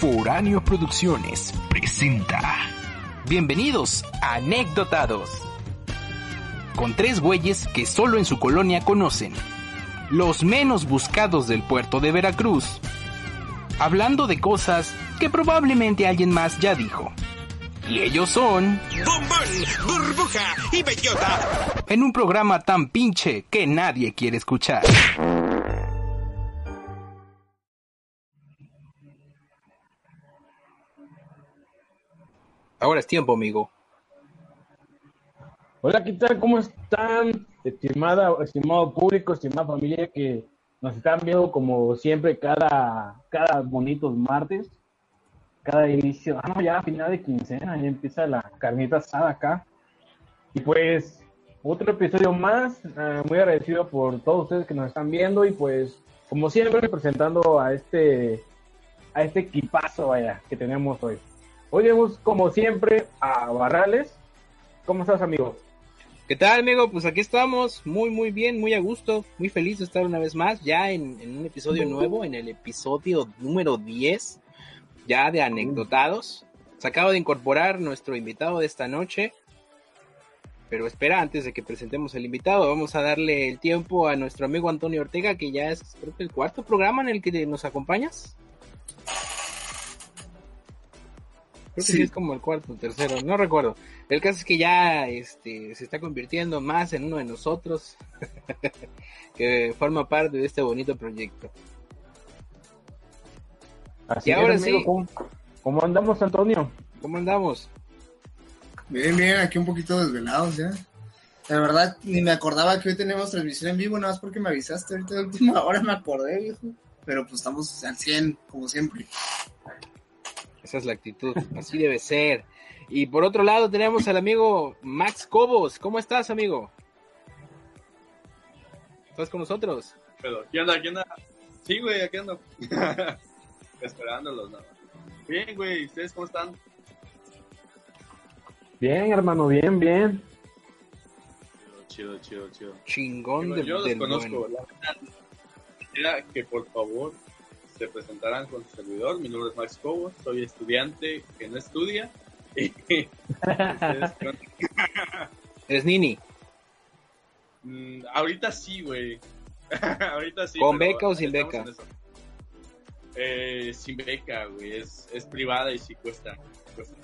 Foráneo Producciones presenta. Bienvenidos a Anecdotados. Con tres güeyes que solo en su colonia conocen. Los menos buscados del puerto de Veracruz. Hablando de cosas que probablemente alguien más ya dijo. Y ellos son... Bombón, burbuja y bellota. En un programa tan pinche que nadie quiere escuchar. Ahora es tiempo, amigo. Hola, ¿qué tal? ¿Cómo están? Estimada, estimado público, estimada familia que nos están viendo como siempre cada, cada bonitos martes, cada inicio, ah no, ya a final de quincena, ya empieza la carnita asada acá. Y pues, otro episodio más, eh, muy agradecido por todos ustedes que nos están viendo y pues, como siempre, presentando a este, a este equipazo, vaya, que tenemos hoy. Hoy tenemos, como siempre, a Barrales. ¿Cómo estás, amigo? ¿Qué tal, amigo? Pues aquí estamos, muy, muy bien, muy a gusto, muy feliz de estar una vez más, ya en, en un episodio nuevo, en el episodio número 10, ya de anecdotados. Se acaba de incorporar nuestro invitado de esta noche, pero espera, antes de que presentemos el invitado, vamos a darle el tiempo a nuestro amigo Antonio Ortega, que ya es creo que el cuarto programa en el que nos acompañas. Creo que sí. es como el cuarto, el tercero, no recuerdo. El caso es que ya este, se está convirtiendo más en uno de nosotros que forma parte de este bonito proyecto. Así Y ahora es, amigo, sí. ¿Cómo, cómo andamos, Antonio? ¿Cómo andamos? Bien, bien, aquí un poquito desvelados ya. La verdad, ni me acordaba que hoy tenemos transmisión en vivo, nada más porque me avisaste ahorita de última hora, me acordé, viejo. Pero pues estamos al 100, como siempre. Esa es la actitud, así debe ser. Y por otro lado tenemos al amigo Max Cobos. ¿Cómo estás, amigo? ¿Estás con nosotros? Pero, ¿qué onda? ¿Qué onda? Sí, güey, aquí ando. Esperándolos, nada. Bien, güey, ¿ustedes cómo están? Bien, hermano, bien, bien. Chido, chido, chido. Chingón del, yo los del conozco, bueno. la verdad. Que por favor se presentaran con su servidor. Mi nombre es Max Cobos, soy estudiante que no estudia. Eres Nini. Mm, ahorita sí, güey. ahorita sí. ¿Con beca o sin beca? Eh, sin beca, güey. Es, es privada y sí cuesta. cuesta.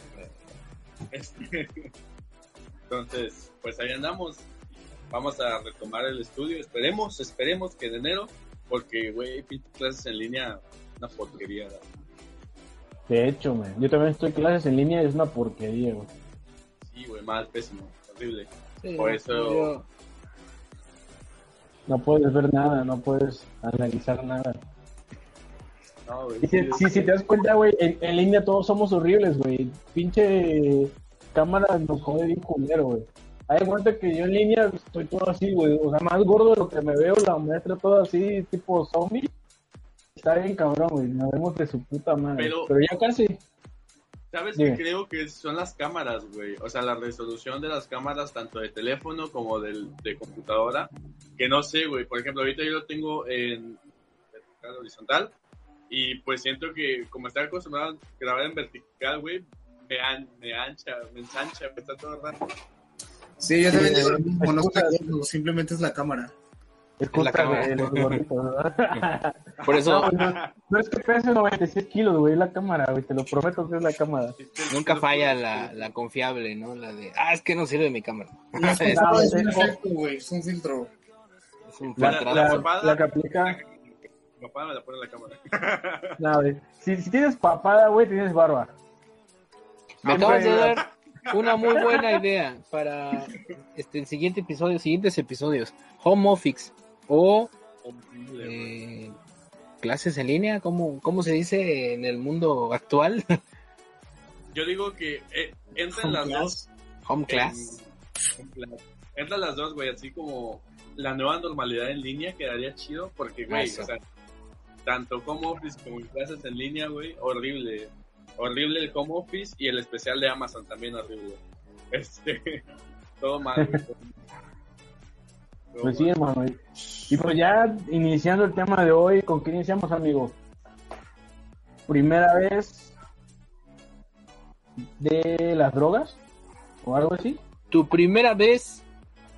Este, Entonces, pues ahí andamos. Vamos a retomar el estudio. Esperemos, esperemos que en enero. Porque, güey, clases en línea, una porquería. ¿verdad? De hecho, man, yo también estoy en clases en línea y es una porquería, güey. Sí, güey, mal, pésimo, horrible. Sí, Por eso- yo- No puedes ver nada, no puedes analizar nada. No, güey, si, sí, si, si te das cuenta, güey, en, en línea todos somos horribles, güey. Pinche cámara nos jode bien culero, güey. Hay cuenta que yo en línea estoy todo así, güey. O sea, más gordo de lo que me veo, la muestra todo así, tipo zombie. Está bien cabrón, güey. Nos vemos de su puta madre. Pero- Pero, ya casi. ¿Sabes qué creo que son las cámaras, güey? O sea, la resolución de las cámaras, tanto de teléfono como del, de computadora, que no sé, güey. Por ejemplo, ahorita yo lo tengo en vertical, horizontal, y pues siento que como estoy acostumbrado a grabar en vertical, güey, me, an- me ancha, me ensancha, me está todo raro. Sí, yo también Sí, digo lo mismo, no simplemente es la cámara. Es la de los gorditos, ¿verdad? Por eso No, no, no es que pese 96 kilos, güey, es la cámara, güey. Te lo prometo que es la cámara. nunca falla la, la confiable, ¿no? La de, ah, es que no sirve mi cámara. No es, Es- no, es un efecto, güey, es un filtro. es un La, la- papada. la que aplica. Me la pone en la cámara. No, güey. Si, si tienes papada, güey, tienes barba. Me acabas de dar una muy buena idea para este el siguiente episodio, siguientes episodios. Home office o eh, clases en línea, ¿cómo, ¿cómo se dice en el mundo actual? Yo digo que eh, entran las dos Home class. En- Entran las dos, güey, así como la nueva normalidad en línea quedaría chido porque, güey, o sea, tanto home office como clases en línea, güey, horrible. Horrible el home office y el especial de Amazon también horrible. Este, todo mal, güey. Pues sí, hermano. Y pues ya iniciando el tema de hoy, ¿con qué iniciamos, amigo? primera vez de las drogas o algo así. Tu primera vez,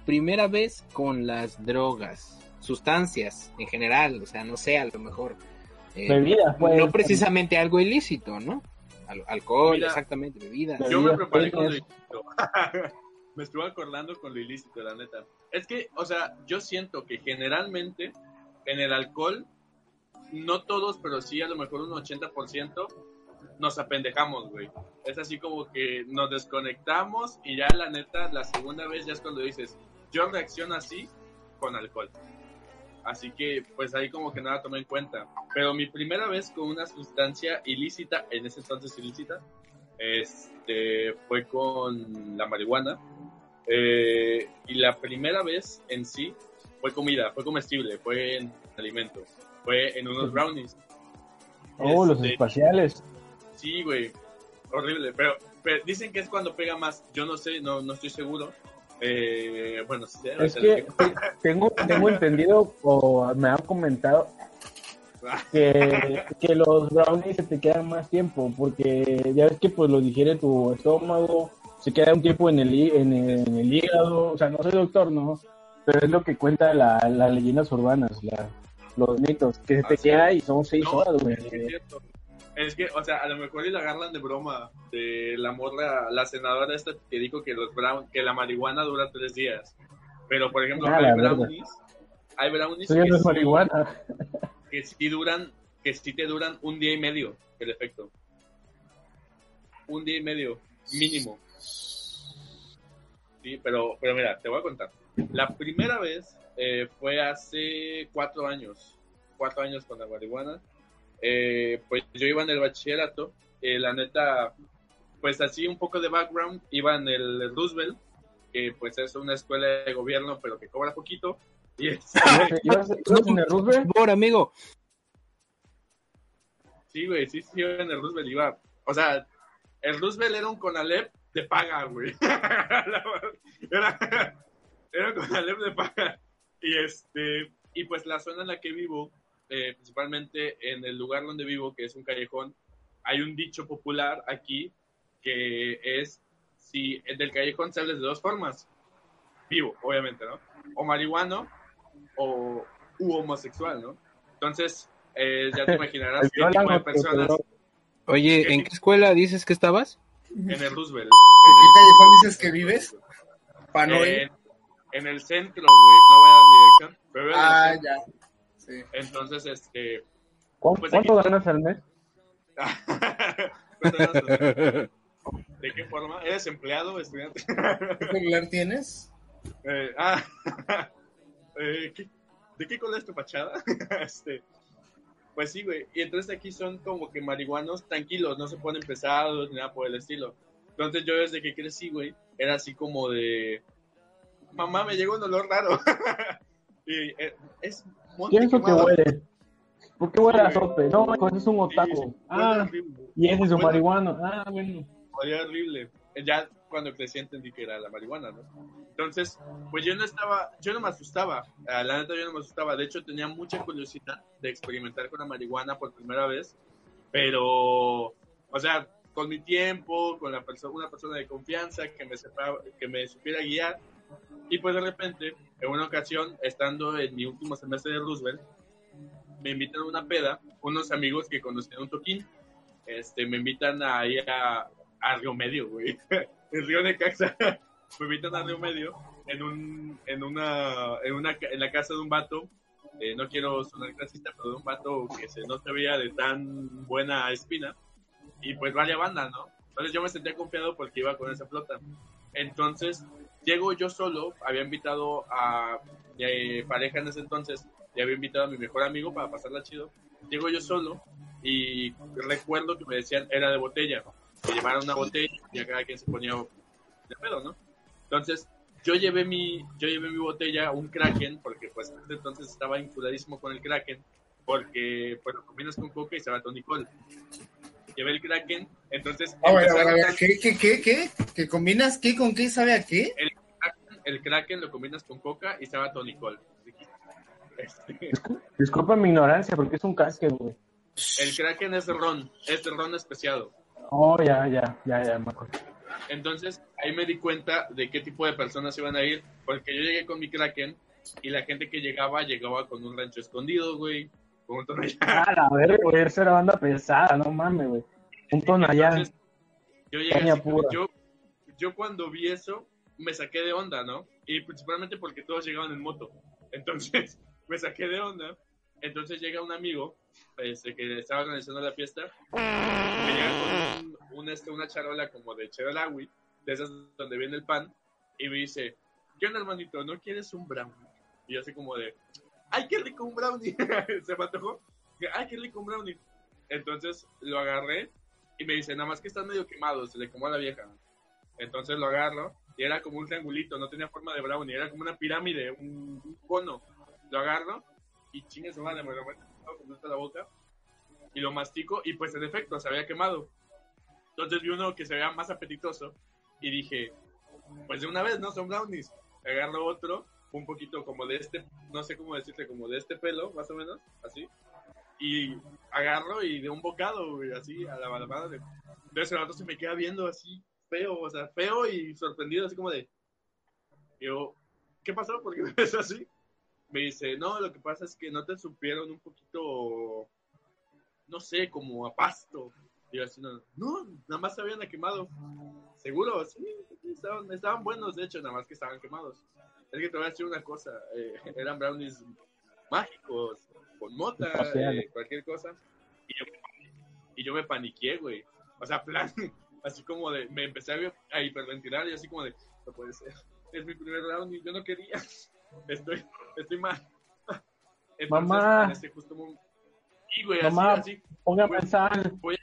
primera vez con las drogas, sustancias en general, o sea, no sé, a lo mejor. eh, Bebidas, pues. no precisamente algo ilícito, ¿no? Al- alcohol, Mira, exactamente, bebidas. Yo me preparé con lo penes. ilícito. Me estuve acordando con lo ilícito, la neta. Es que, o sea, yo siento que generalmente en el alcohol, no todos, pero sí a lo mejor un 80%, nos apendejamos, güey. Es así como que nos desconectamos y ya la neta, la segunda vez ya es cuando dices, yo reacciono así con alcohol. Así que, pues ahí como que nada tomé en cuenta. Pero mi primera vez con una sustancia ilícita, en ese entonces ilícita, este, fue con la marihuana. Eh, y la primera vez en sí fue comida, fue comestible, fue en alimentos, fue en unos brownies. Oh, los Este, espaciales. Sí, güey, horrible, pero, pero dicen que es cuando pega más, yo no sé, no, no estoy seguro. Eh, bueno, sí, Es que te- tengo, tengo entendido o me han comentado que, que los brownies se te quedan más tiempo porque ya ves que pues lo digiere tu estómago, se queda un tiempo en el, en el, en el hígado, o sea, no soy doctor, ¿no? Pero es lo que cuenta la, las leyendas urbanas, la- los mitos, que se te queda y son seis No, horas, güey. es que es que, o sea, a lo mejor y la agarran de broma de la morra, la senadora esta que dijo que los brown, que la marihuana dura tres días. Pero, por ejemplo, Ah, hay brownies, hay brownies que, sí, que sí duran, que sí te duran un día y medio el efecto. Un día y medio, mínimo. Sí, pero, pero mira, te voy a contar. La primera vez eh, fue hace cuatro años. Cuatro años con la marihuana. Eh, pues yo iba en el bachillerato. eh, la neta, pues así un poco de background. Iba en el Roosevelt, que pues es una escuela de gobierno, pero que cobra poquito. Y este, ¿Ibas, en el Roosevelt? Por amigo. sí, güey, sí, sí, iba en el Roosevelt. Iba, o sea, el Roosevelt era un Conalep de paga, güey. era, era un Conalep de paga. Y este, y pues la zona en la que vivo, eh, principalmente en el lugar donde vivo, que es un callejón, hay un dicho popular aquí que es si del callejón sales de dos formas. Vivo, obviamente, ¿no? O marihuano o u homosexual, ¿no? Entonces, eh, ya te imaginarás qué tipo de personas Oye, ¿en qué escuela dices que estabas? En el Roosevelt. ¿En qué callejón dices que vives? Para no ir. En, en el centro, güey, no voy a dar mi dirección. Pero Ah, ya. Sí. Entonces, este, ¿Cuánto, Pues cuánto ganas al mes? ¿De qué forma? ¿Eres empleado, estudiante? ¿Qué celular tienes? Eh, ah, eh, ¿qué- ¿De qué color es tu fachada? este, pues sí, güey. Y entonces aquí son como que marihuanos tranquilos, no se ponen pesados ni nada por el estilo. Entonces yo desde que crecí, güey, era así como de... Mamá, me llegó un olor raro. y eh, es... monte ¿Quién es lo que huele? ¿Por qué huele a Sí, sope? No, ese es un Sí, otaku. sí, huele Ah, horrible. y ese es un marihuano. Ah, bueno. Olía horrible. Ya cuando crecí entendí que era la marihuana, ¿no? Entonces, pues yo no estaba, yo no me asustaba, Ah, la neta yo no me asustaba, de hecho tenía mucha curiosidad de experimentar con la marihuana por primera vez, pero, o sea, con mi tiempo, con la una persona de confianza que me, que me supiera guiar, y pues de repente, en una ocasión, estando en mi último semestre de Roosevelt, me invitan a una peda, unos amigos que conocían un toquín, este, me invitan a ir a, a Río Medio, güey. En Río Necaxa. Me invitan a Río Medio en un, en una, en una, en la casa de un vato. eh, no quiero sonar clasista, pero de un vato que se, no se veía de tan buena espina. Y pues vaya banda, ¿no? Entonces yo me sentía confiado porque iba con esa flota. Entonces, llego yo solo, había invitado a eh, pareja en ese entonces, y había invitado a mi mejor amigo para pasarla chido. Llego yo solo y recuerdo que me decían era de botella. Me llevaron una botella y a cada quien se ponía de pedo, ¿no? Entonces, yo llevé mi, yo llevé mi botella, un Kraken, porque pues entonces estaba inculadísimo con el Kraken, porque pues lo combinas con coca y se va tonicol. Llevé el Kraken, entonces Ah, bueno, empecé a bueno, a ver, ¿qué, qué, qué, qué? ¿Que combinas qué con qué? ¿Sabe a qué? el Kraken lo combinas con coca y sabe a tonicol. Este, Disculpa mi ignorancia, porque es un casque, güey. El Kraken es ron, es ron especiado. Oh, ya, ya, ya, ya, me acuerdo. Entonces ahí me di cuenta de qué tipo de personas iban a ir, porque yo llegué con mi Kraken y la gente que llegaba llegaba con un rancho escondido, güey, con un tonallán. Ah, la verga, güey, esa era banda pesada, no mames, güey. Un tonallán. Entonces, yo llegué así, yo, yo cuando vi eso me saqué de onda, ¿no? Y principalmente porque todos llegaban en moto. Entonces me saqué de onda. Entonces llega un amigo este, que estaba organizando la fiesta. Me llega con un, un, este, una charola como de Chedraui, de esas donde viene el pan, y me dice, ¿qué onda, hermanito? ¿No quieres un brownie? Y yo así como de, ¡ay, qué rico un brownie! Se me antojó. ¡ay, qué rico un brownie! Entonces lo agarré y me dice, nada más que están medio quemados, se le quemó a la vieja. Entonces lo agarro y era como un triangulito, no tenía forma de brownie, era como una pirámide, un, un cono. Lo agarro y chingue su madre, me lo meto la boca y lo mastico y pues en efecto se había quemado. Entonces vi uno que se veía más apetitoso y dije, pues de una vez, ¿no? Son brownies. Agarro otro, un poquito como de este, no sé cómo decirte, como de este pelo, más o menos, así. Y agarro y de un bocado, güey, así, a la madre. Entonces el otro se me queda viendo así, feo, o sea, feo y sorprendido, así como de... Yo, ¿qué pasó? ¿Por qué me ves así? Me dice, no, lo que pasa es que no te supieron un poquito, no sé, como a pasto. Y yo así, no, no, nada más se habían quemado. ¿Seguro? Sí, estaban, estaban buenos, de hecho, nada más que estaban quemados. Es que te voy a decir una cosa, eh, eran brownies mágicos, con mota, eh, cualquier cosa. Y yo, y yo me paniqué, güey. O sea, plan, así como de, me empecé a, a hiperventilar y así como de, no puede ser, es mi primer brownie, yo no quería, estoy, estoy mal. Entonces, Mamá. en ese justo momento- y, güey, Mamá, así, así, Póngame sal. voy,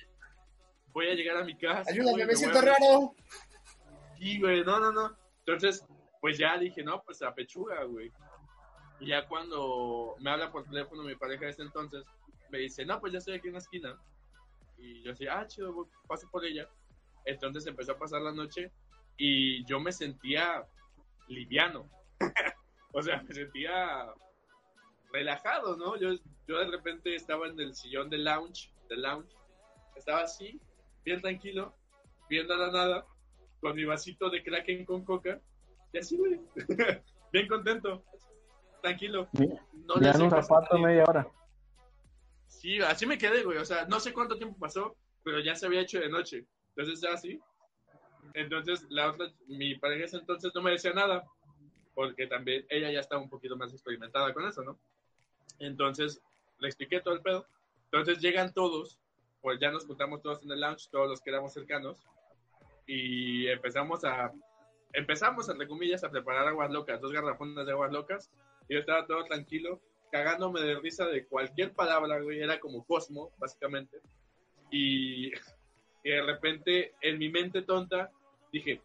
voy a llegar a mi casa. Ayúdame, güey, me voy siento raro. Sí, güey, no, no, no. Entonces, pues ya dije, no, pues a pechuga, güey. Y ya cuando me habla por teléfono mi pareja de ese entonces, me dice, no, pues ya estoy aquí en la esquina. Y yo así, ah, chido, voy- paso por ella. Entonces empezó a pasar la noche y yo me sentía liviano. o sea, me sentía relajado, ¿no? Yo, yo de repente estaba en el sillón del lounge, del lounge. Estaba así, bien tranquilo, viendo a la nada, con mi vasito de Kraken con coca. Y así, güey. bien contento. Tranquilo. No le Ya un zapato media hora. Sí, así me quedé, güey. O sea, no sé cuánto tiempo pasó, pero ya se había hecho de noche. Entonces, ya así. Entonces, la otra, mi pareja ese entonces no me decía nada, porque también ella ya estaba un poquito más experimentada con eso, ¿no? Entonces, le expliqué todo el pedo. Entonces, llegan todos, pues ya nos juntamos todos en el lounge, todos los que éramos cercanos, y empezamos a, empezamos, entre comillas, a preparar aguas locas, dos garrafones de aguas locas, y yo estaba todo tranquilo, cagándome de risa de cualquier palabra, güey, era como Cosmo, básicamente. Y, de repente, en mi mente tonta, dije,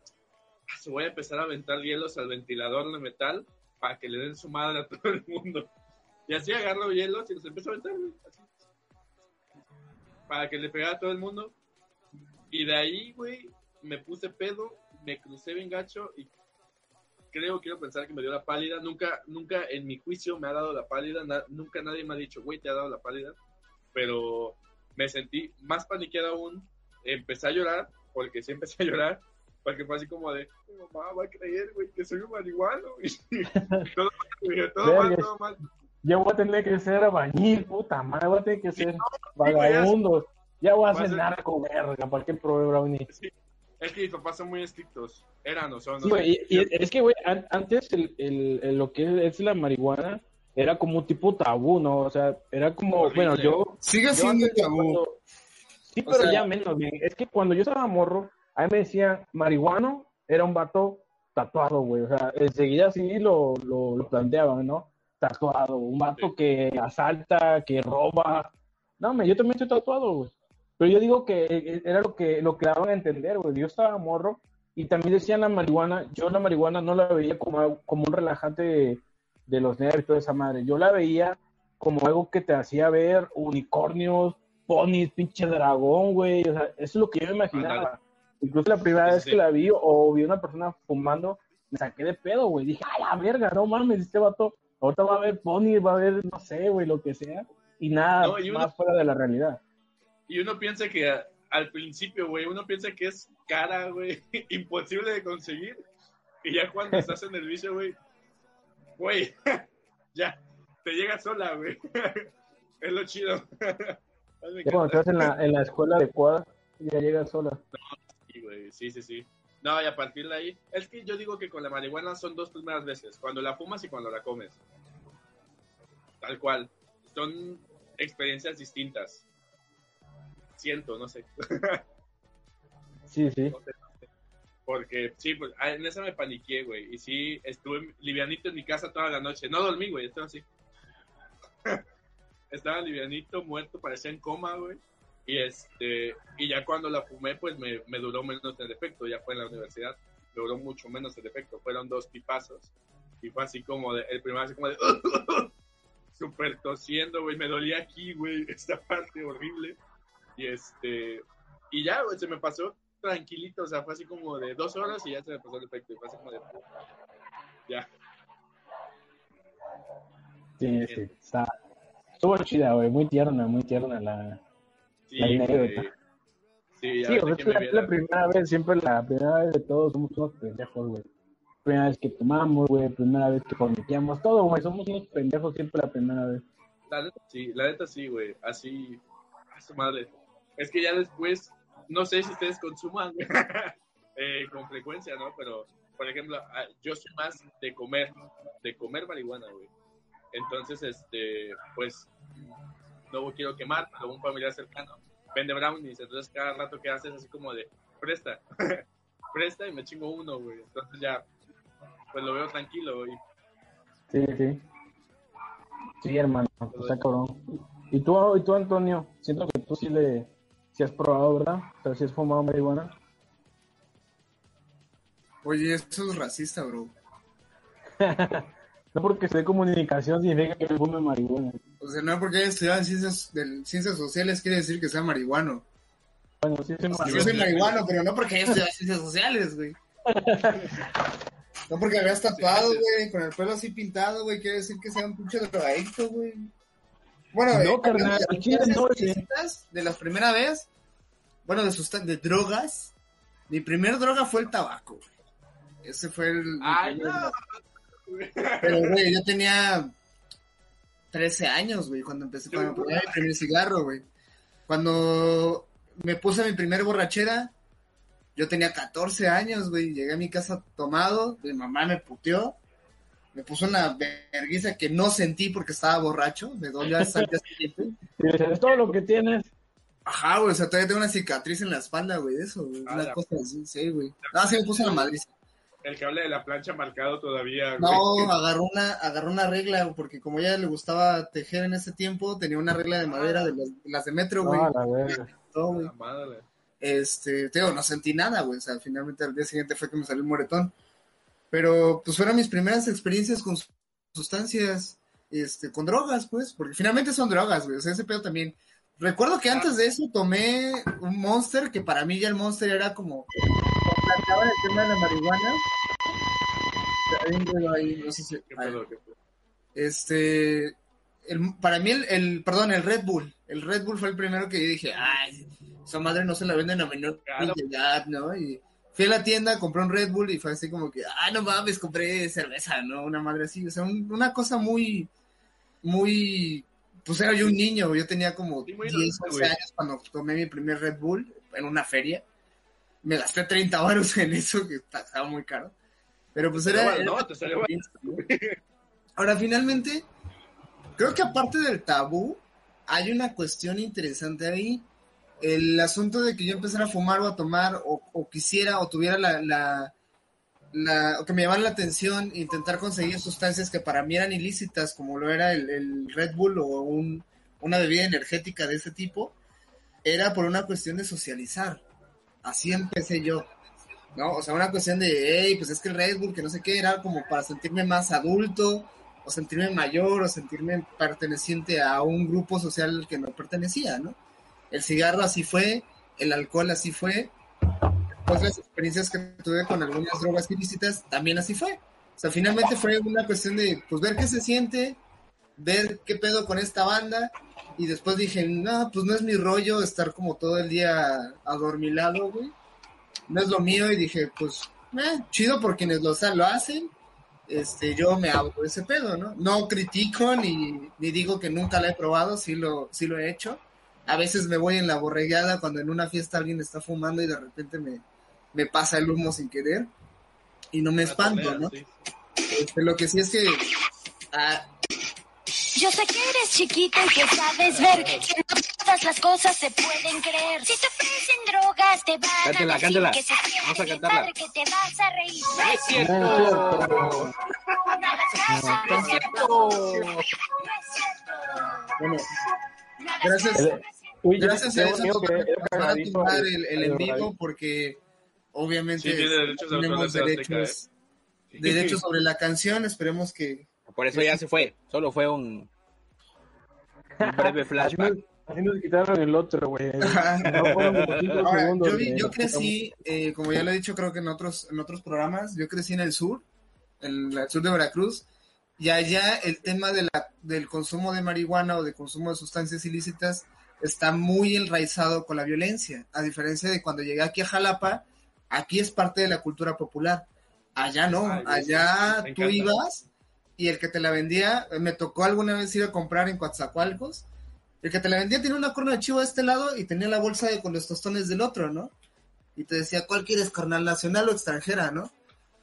"Ah, se voy a empezar a aventar hielos al ventilador de metal para que le den su madre a todo el mundo. Y así agarro hielos y los empiezo a aventar, así. Para que le pegara a todo el mundo. Y de ahí, güey, me puse pedo, me crucé bien gacho y creo, quiero pensar que me dio la pálida. Nunca, nunca en mi juicio me ha dado la pálida. na- nunca nadie me ha dicho, güey, te ha dado la pálida. Pero me sentí más paniqueado aún. Empecé a llorar, porque sí empecé a llorar. Porque fue así como de, mi mamá va a creer, güey, que soy un marihuano. Y todo mal, todo mal, todo mal. Ya voy a tener que ser albañil, puta madre, voy a tener que ser güey, vagabundo. Ya voy a ser narco, verga, ¿para qué probé brownie? Es que mis papás son muy estrictos. Eran o son. no Sí, güey, y, y es que, güey, an- antes el, el- el- lo que es la marihuana era como un tipo tabú, ¿no? O sea, era como, Horrible. bueno, yo... Sigue yo siendo tabú. cuando- Sí, O pero sea- ya menos, güey. Es que cuando yo estaba morro, a mí me decían, marihuano era un vato tatuado, güey. O sea, enseguida así lo, lo, lo planteaban, ¿no? Tatuado, un vato Sí. que asalta, que roba. No, me, yo también estoy tatuado, güey. Pero yo digo que eh, era lo que lo que daban a entender, güey. Yo estaba morro y también decían la marihuana. Yo la marihuana no la veía como, como un relajante de, de los nervios y toda esa madre. Yo la veía como algo que te hacía ver unicornios, ponis, pinche dragón, güey. O sea, eso es lo que yo me imaginaba. Incluso la primera Sí, vez sí. que la vi o vi una persona fumando, me saqué de pedo, güey. Dije, a la verga, no mames, este vato, ahorita va a haber ponis, va a haber, no sé, güey, lo que sea. y nada No, y uno- más fuera de la realidad. Y uno piensa que a- al principio, güey, uno piensa que es cara, güey, imposible de conseguir. Y ya cuando estás en el vicio, güey, güey, ya, te llega sola, güey. Es lo chido. Cuando estás en la, en la escuela adecuada, ya llegas sola. Sí, güey, sí, sí, sí. No, y a partir de ahí, es que yo digo que con la marihuana son dos primeras veces, cuando la fumas y cuando la comes. Tal cual. Son experiencias distintas. Siento, no sé. Sí, sí. Porque sí, pues ah, en esa me paniqué, güey. Y sí, estuve livianito en mi casa toda la noche. No dormí, güey, estaba así. estaba livianito, muerto, parecía en coma, güey. Y este, y ya cuando la fumé, pues me, me duró menos el efecto. Ya fue en la universidad, me duró mucho menos el efecto. Fueron dos pipazos. Y fue así como de, el primero así como de, súper tosiendo, güey. Me dolía aquí, güey, esta parte horrible. Y este, y ya, güey, se me pasó tranquilito, o sea, fue así como de dos horas y ya se me pasó el efecto. Y fue así como de, ya. Sí, sí. Está, estuvo chida, güey. Muy tierna, muy tierna la. Sí, La güey. anécdota. Sí, ya Sí, ves o sea, que es me la, viera. la primera vez, siempre la primera vez de todos somos unos pendejos, güey. Primera vez que tomamos, güey. Primera vez que forniqueamos, todo, güey. Somos unos pendejos siempre la primera vez. La neta sí, la neta sí, güey. Así, a su madre. Es que ya después, no sé si ustedes consuman eh, con frecuencia, ¿no? Pero, por ejemplo, ah, yo soy más de comer, de comer marihuana, güey. Entonces, este, pues, no quiero quemar, pero un familiar cercano vende brownies. Entonces, cada rato que haces así como de, presta, presta y me chingo uno, güey. Entonces ya, pues lo veo tranquilo, güey. Sí, sí. Sí, hermano. Está cabrón. ¿Y tú, y tú, Antonio? Siento que tú sí le. Sí has probado, ¿verdad? O sea, sí has fumado marihuana. Oye, eso es racista, bro. No porque se dé comunicación significa que fume marihuana. O sea, no porque haya estudiado en ciencias, del- ciencias sociales quiere decir que sea marihuano. Bueno, sí, sí, O sea, yo soy marihuano, pero no porque haya estudiado ciencias sociales, güey. No porque veas tatuado, güey, con el pelo así pintado, güey, quiere decir que sea un pinche drogadicto, güey. Bueno, No, eh, carnal, de- no, la primera vez, bueno, de sustan- de drogas, mi primer droga fue el tabaco, güey. Ese fue el... ¡Ay, no! Pero, güey, yo tenía 13 años, güey, cuando empecé, cuando probé mi primer cigarro, güey. Cuando me puse mi primer borrachera, yo tenía 14 años, güey. Llegué a mi casa tomado, mi mamá me puteó. Me puso una vergüenza que no sentí porque estaba borracho. Me dolió hasta el día siguiente. Es todo lo que tienes. Ajá, güey, o sea, todavía tengo una cicatriz en la espalda, güey, de eso, güey. Ah, Una cosa así, sí, güey. No, sí me puso la madriza. El cable de la plancha marcado todavía, güey. No, agarró una, agarró una regla, porque como ella le gustaba tejer en ese tiempo, tenía una regla de madera de las, las de metro, güey. No, a la verga. todo, güey. La madre. Este, te digo, no sentí nada, güey. O sea, finalmente al día siguiente fue que me salió un moretón. Pero, pues fueron mis primeras experiencias con sustancias, este, con drogas, pues, porque finalmente son drogas, güey. O sea, ese pedo también. Recuerdo que antes de eso tomé un Monster, que para mí ya el Monster era como. Planteaba el tema de la marihuana. Ahí, no sé si. Este, el- para mí el, el- perdón, el Red Bull, el Red Bull fue el primero que yo dije, ay, esa madre no se la venden a menor Claro. edad, ¿no? Y fui a la tienda, compré un Red Bull y fue así como que, ay, no mames, compré cerveza, ¿no? Una madre así, o sea, un- una cosa muy, muy, pues era yo un niño, yo tenía como Sí, muy 10, inocente, 11 güey. años cuando tomé mi primer Red Bull en una feria. Me gasté 30 baros en eso, que estaba muy caro. Pero pues era... Pero, no, te salió Ahora, finalmente, creo que aparte del tabú, hay una cuestión interesante ahí. El asunto de que yo empezara a fumar o a tomar, o, o quisiera, o tuviera la, la, la- que me llamara la atención intentar conseguir sustancias que para mí eran ilícitas, como lo era el, el Red Bull o un, una bebida energética de ese tipo, era por una cuestión de socializar. Así empecé yo. ¿no? O sea, una cuestión de, hey, pues es que el Red Bull, que no sé qué, era como para sentirme más adulto, o sentirme mayor, o sentirme perteneciente a un grupo social al que no pertenecía, ¿no? El cigarro así fue, el alcohol así fue, las experiencias que tuve con algunas drogas ilícitas también así fue. O sea, finalmente fue una cuestión de, pues ver qué se siente, ver qué pedo con esta banda. Y después dije, no, pues no es mi rollo estar como todo el día adormilado, güey. No es lo mío. Y dije, pues, eh, chido por quienes lo, lo hacen. Este, yo me abro ese pedo, ¿no? No critico ni, ni digo que nunca la he probado, sí lo, sí lo he hecho. A veces me voy en la borregada cuando en una fiesta alguien está fumando y de repente me, me pasa el humo sin querer y no me espanto, ¿no? Este, lo que sí es que ah, Yo sé que eres chiquito y que sabes ver que no todas las cosas se pueden creer. Si te ofrecen drogas, te van Cántala, a decir cántala. que se Vamos a cantarla. padre, que te vas a reír. ¡No es cierto! ¡No es cierto! bueno, gracias, Uy, gracias a eso que el- el, el en vivo porque obviamente Sí, derechos tenemos de Azteca, derechos, derechos sobre la canción, esperemos que Por eso ya se fue. Solo fue un, un breve flashback. así nos quitaron el otro, güey. No Ahora, segundos yo, vi- yo crecí, eh, como ya lo he dicho, creo que en otros, en otros programas, yo crecí en el sur, en el sur de Veracruz, y allá el tema de la, del consumo de marihuana o de consumo de sustancias ilícitas está muy enraizado con la violencia, a diferencia de cuando llegué aquí a Jalapa, aquí es parte de la cultura popular, allá no, Ay, sí, allá tú ibas y el que te la vendía, me tocó alguna vez ir a comprar en Coatzacoalcos, el que te la vendía tenía una corona de chivo de este lado y tenía la bolsa de, con los tostones del otro, ¿no? Y te decía, ¿cuál quieres, carnal, nacional o extranjera, no?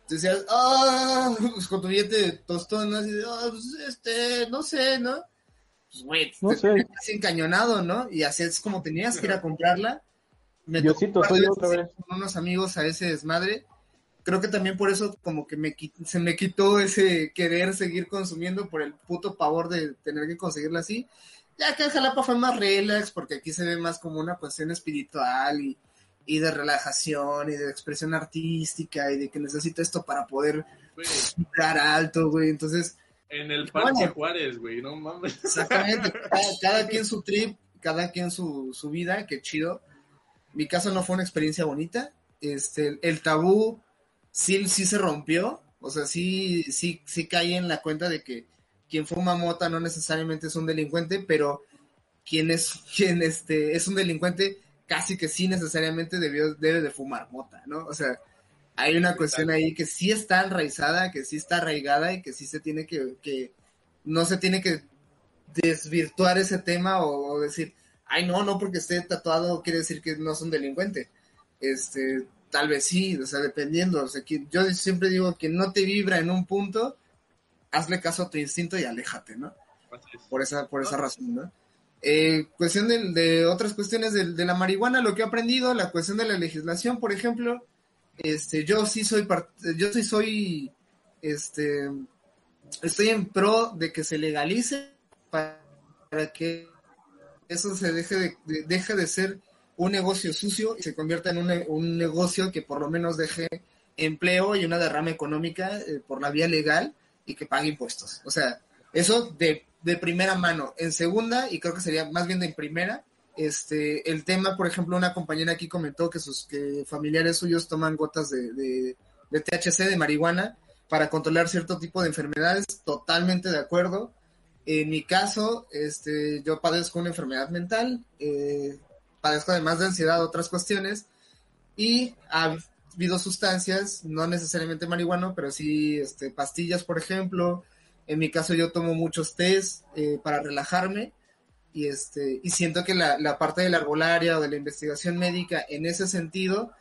Te decías, ah, pues con tu billete de tostón, ¿no? Así de, ah, pues este, no sé, ¿no? Pues, güey, No te encañonado, ¿no? Y así es como tenías que ir a comprarla. Me tocó Diosito, soy otra vez. con unos amigos a ese desmadre. Creo que también por eso como que me se me quitó ese querer seguir consumiendo por el puto pavor de tener que conseguirla así. Ya que en Jalapa fue más relax, porque aquí se ve más como una cuestión espiritual y, y de relajación y de expresión artística y de que necesito esto para poder vibrar alto, güey. Entonces, en el Parque Bueno. Juárez, güey, no mames. exactamente, cada, cada quien su trip, cada quien su, su vida, qué chido. Mi caso no fue una experiencia bonita. Este, el tabú sí, sí se rompió. O sea, sí, sí, sí caí en la cuenta de que quien fuma mota no necesariamente es un delincuente, pero quien es, quien este, es un delincuente casi que sí necesariamente debió, debe de fumar mota, ¿no? O sea, hay una cuestión ahí que sí está enraizada, que sí está arraigada y que sí se tiene que, que no se tiene que desvirtuar ese tema o, o decir, ay no, no porque esté tatuado quiere decir que no es un delincuente. Este, tal vez sí, o sea, dependiendo. O sea, que yo siempre digo que no te vibra en un punto, hazle caso a tu instinto y aléjate, ¿no? Por esa, por esa razón, ¿no? Eh, cuestión de, de otras cuestiones de, de la marihuana, lo que he aprendido, la cuestión de la legislación, por ejemplo, este, yo sí soy, part- yo sí soy, este, estoy en pro de que se legalice para, para que eso se deje de, de- deje de ser un negocio sucio y se convierta en un, un negocio que por lo menos deje empleo y una derrama económica eh, por la vía legal y que pague impuestos. O sea, eso de, de primera mano. En segunda, y creo que sería más bien de primera, este, el tema, por ejemplo, una compañera aquí comentó que sus que familiares suyos toman gotas de, de THC, de marihuana, para controlar cierto tipo de enfermedades. Totalmente de acuerdo. En mi caso, este, yo padezco una enfermedad mental, eh, padezco además de ansiedad, otras cuestiones, y ha habido sustancias, no necesariamente marihuana, pero sí este, pastillas, por ejemplo. En mi caso yo tomo muchos tés eh, para relajarme y, este, y siento que la, la parte de la arbolaria o de la investigación médica en ese sentido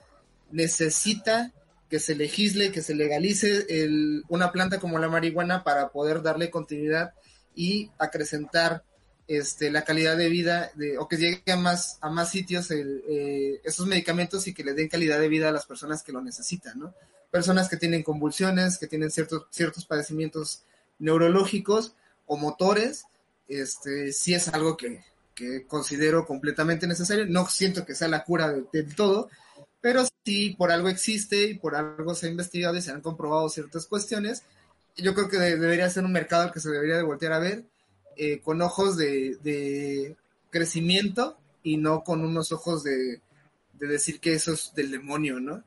necesita que se legisle, que se legalice el, una planta como la marihuana para poder darle continuidad y acrecentar este, la calidad de vida de, o que llegue a más, a más sitios el, eh, esos medicamentos y que le den calidad de vida a las personas que lo necesitan, ¿no? Personas que tienen convulsiones, que tienen ciertos, ciertos padecimientos neurológicos o motores, este, sí es algo que, que considero completamente necesario. No siento que sea la cura de- del todo, pero sí por algo existe y por algo se ha investigado y se han comprobado ciertas cuestiones. Yo creo que de- debería ser un mercado al que se debería de voltear a ver eh, con ojos de, de crecimiento y no con unos ojos de, de decir que eso es del demonio, ¿no?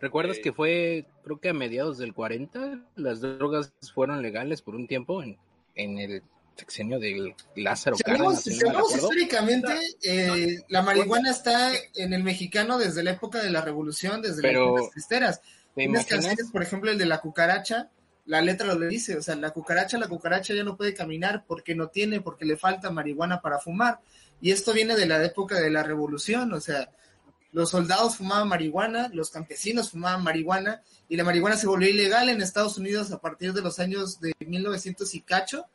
¿Recuerdas Ok. que fue, creo que a mediados del 40, las drogas fueron legales por un tiempo en, en el sexenio del Lázaro Si Cárdenas, si hablamos históricamente, eh, la marihuana está en el mexicano desde la época de la revolución, desde Pero, las cristeras. ¿Te Unas imaginas? canciones, por ejemplo, el de la cucaracha, la letra lo dice, o sea, la cucaracha, la cucaracha ya no puede caminar porque no tiene, porque le falta marihuana para fumar. Y esto viene de la época de la revolución, o sea, los soldados fumaban marihuana, los campesinos fumaban marihuana, y la marihuana se volvió ilegal en Estados Unidos a partir de los años de 1900 y cacho,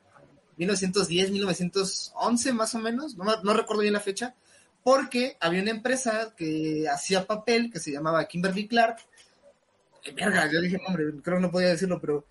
1910, 1911 más o menos, no, no recuerdo bien la fecha, porque había una empresa que hacía papel que se llamaba Kimberly Clark, verga, yo dije nombre, creo que no podía decirlo, pero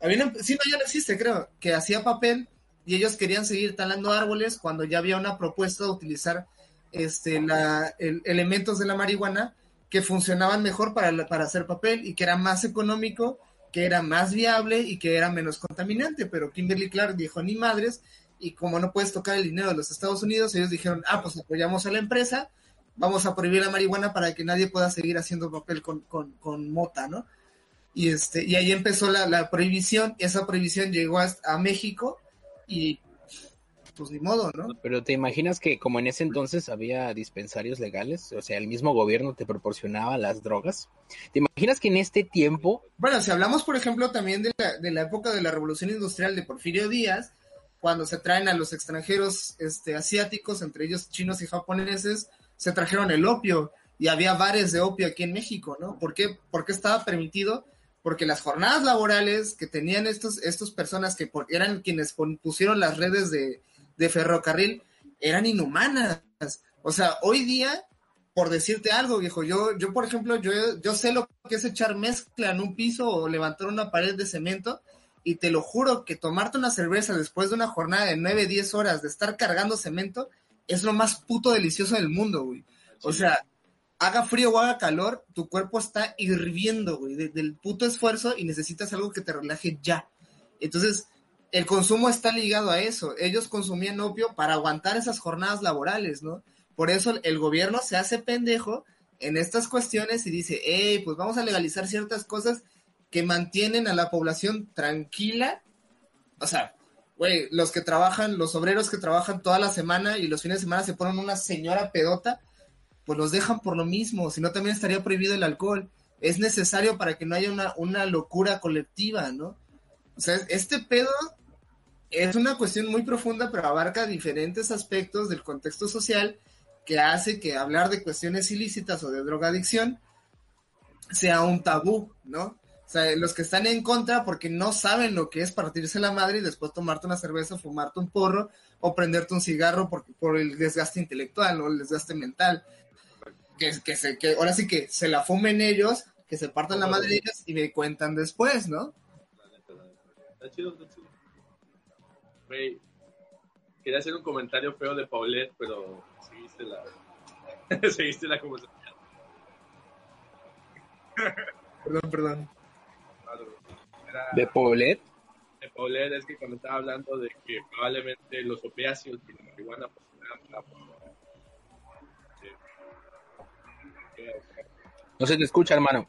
había una, sí, no, ya no existe, creo, que hacía papel y ellos querían seguir talando árboles cuando ya había una propuesta de utilizar este, la, el- elementos de la marihuana que funcionaban mejor para, para hacer papel y que era más económico, que era más viable y que era menos contaminante, pero Kimberly Clark dijo ni madres y como no puedes tocar el dinero de los Estados Unidos, ellos dijeron, ah, pues apoyamos a la empresa, vamos a prohibir la marihuana para que nadie pueda seguir haciendo papel con, con, con mota, ¿no? Y, este, y ahí empezó la, la prohibición, esa prohibición llegó hasta a México y pues ni modo, ¿no? Pero te imaginas que como en ese entonces había dispensarios legales, o sea, el mismo gobierno te proporcionaba las drogas. ¿Te imaginas que en este tiempo, Bueno, si hablamos, por ejemplo, también de la, de la época de la revolución industrial de Porfirio Díaz, cuando se traen a los extranjeros este, asiáticos, entre ellos chinos y japoneses, se trajeron el opio y había bares de opio aquí en México, ¿no? ¿Por qué, ¿Por qué estaba permitido? Porque las jornadas laborales que tenían estos, estos personas que por- eran quienes pusieron las redes de, de ferrocarril eran inhumanas. O sea, hoy día, por decirte algo, viejo, yo, yo por ejemplo, yo, yo sé lo que es echar mezcla en un piso o levantar una pared de cemento y te lo juro que tomarte una cerveza después de una jornada de 9, 10 horas de estar cargando cemento es lo más puto delicioso del mundo, güey. O sea, haga frío o haga calor, tu cuerpo está hirviendo, güey, de- del puto esfuerzo y necesitas algo que te relaje ya. Entonces, el consumo está ligado a eso. Ellos consumían opio para aguantar esas jornadas laborales, ¿no? Por eso el gobierno se hace pendejo en estas cuestiones y dice, hey, pues vamos a legalizar ciertas cosas que mantienen a la población tranquila. O sea, güey, los que trabajan, los obreros que trabajan toda la semana y los fines de semana se ponen una señora pedota, pues los dejan por lo mismo, si no también estaría prohibido el alcohol. Es necesario para que no haya una, una locura colectiva, ¿no? O sea, este pedo es una cuestión muy profunda, pero abarca diferentes aspectos del contexto social que hace que hablar de cuestiones ilícitas o de drogadicción sea un tabú, ¿no? O sea, los que están en contra porque no saben lo que es partirse la madre y después tomarte una cerveza, fumarte un porro o prenderte un cigarro por, por el desgaste intelectual o el desgaste mental. Que, que, se, que ahora sí que se la fumen ellos, que se partan la madre ellos y me cuentan después, ¿no? Está chido, está chido. Quería hacer un comentario feo de Paulette, pero seguiste la, seguiste la conversación. Perdón, perdón. Era de Poblet, de Paulette, es que cuando estaba hablando de que probablemente los opiáceos y la marihuana pues, no se te escucha, hermano.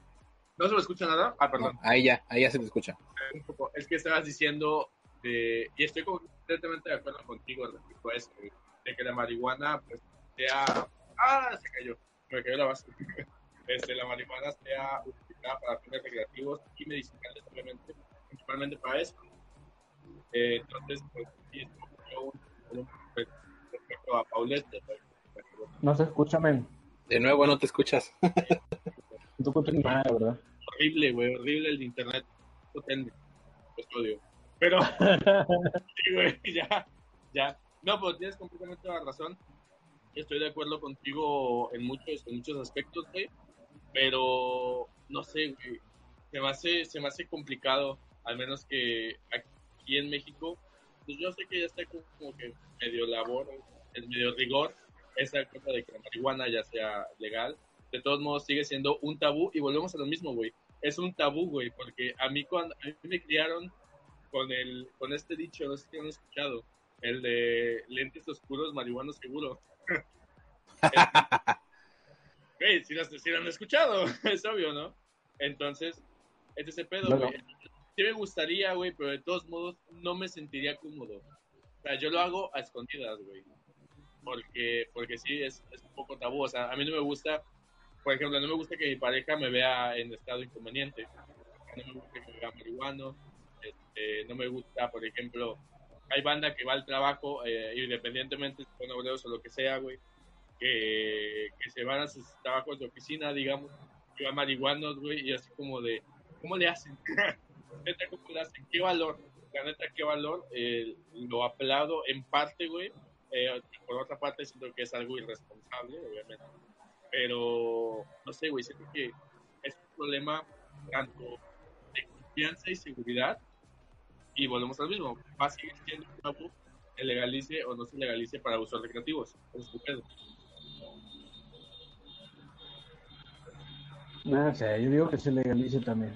¿No se me escucha nada? Ah, perdón. Ahí ya, ahí ya se te escucha. poco. Es que estabas diciendo, de, y estoy completamente de acuerdo contigo respecto a eso, de que la marihuana pues, sea. ¡Ah! Se cayó. Me cayó la base. Este, la marihuana sea utilizada para fines recreativos y medicinales, obviamente, principalmente para eso. Eh, entonces, pues, sí, es un, un- respecto a Paulette. pues, No se escucha, men. De nuevo no te escuchas. No te nada, ¿verdad? horrible, güey, horrible el de internet. Potente. Los odio. Pero, sí, güey, ya, ya. No, pues tienes completamente la razón. Estoy de acuerdo contigo en muchos, en muchos aspectos, güey. Pero, no sé, güey. Se me hace, se me hace complicado, al menos que aquí en México, pues yo sé que ya está como, como que medio labor, el medio rigor, esa cosa de que la marihuana ya sea legal. De todos modos, sigue siendo un tabú y volvemos a lo mismo, güey. Es un tabú, güey, porque a mí cuando a mí me criaron con el con este dicho, no sé si han escuchado, el de lentes oscuros, marihuana seguro. Güey, si si lo han escuchado, es obvio, ¿no? Entonces, este es el pedo, güey. Sí me gustaría, güey, pero de todos modos no me sentiría cómodo. sea, yo lo hago a escondidas, güey. Porque, porque sí, es, es un poco tabú. O sea, a mí no me gusta, por ejemplo, no me gusta que mi pareja me vea en estado inconveniente. No me gusta que me vea marihuano. Este, no me gusta, por ejemplo, hay banda que va al trabajo, eh, independientemente si son o lo que sea, güey, que, que se van a sus trabajos de oficina, digamos, que van marihuanos, güey, y así como de, ¿cómo le hacen? neta, ¿cómo le hacen? ¿Qué valor? La neta, ¿qué valor? Eh, lo aplaudo en parte, güey. Eh, por otra parte, siento que es algo irresponsable, obviamente. Pero, no sé, güey, siento que es un problema tanto de confianza y seguridad. Y volvemos al mismo. Va a seguir siendo un tabú se legalice o no se legalice para usos recreativos. Es su pedo. No sé, yo digo que se legalice también.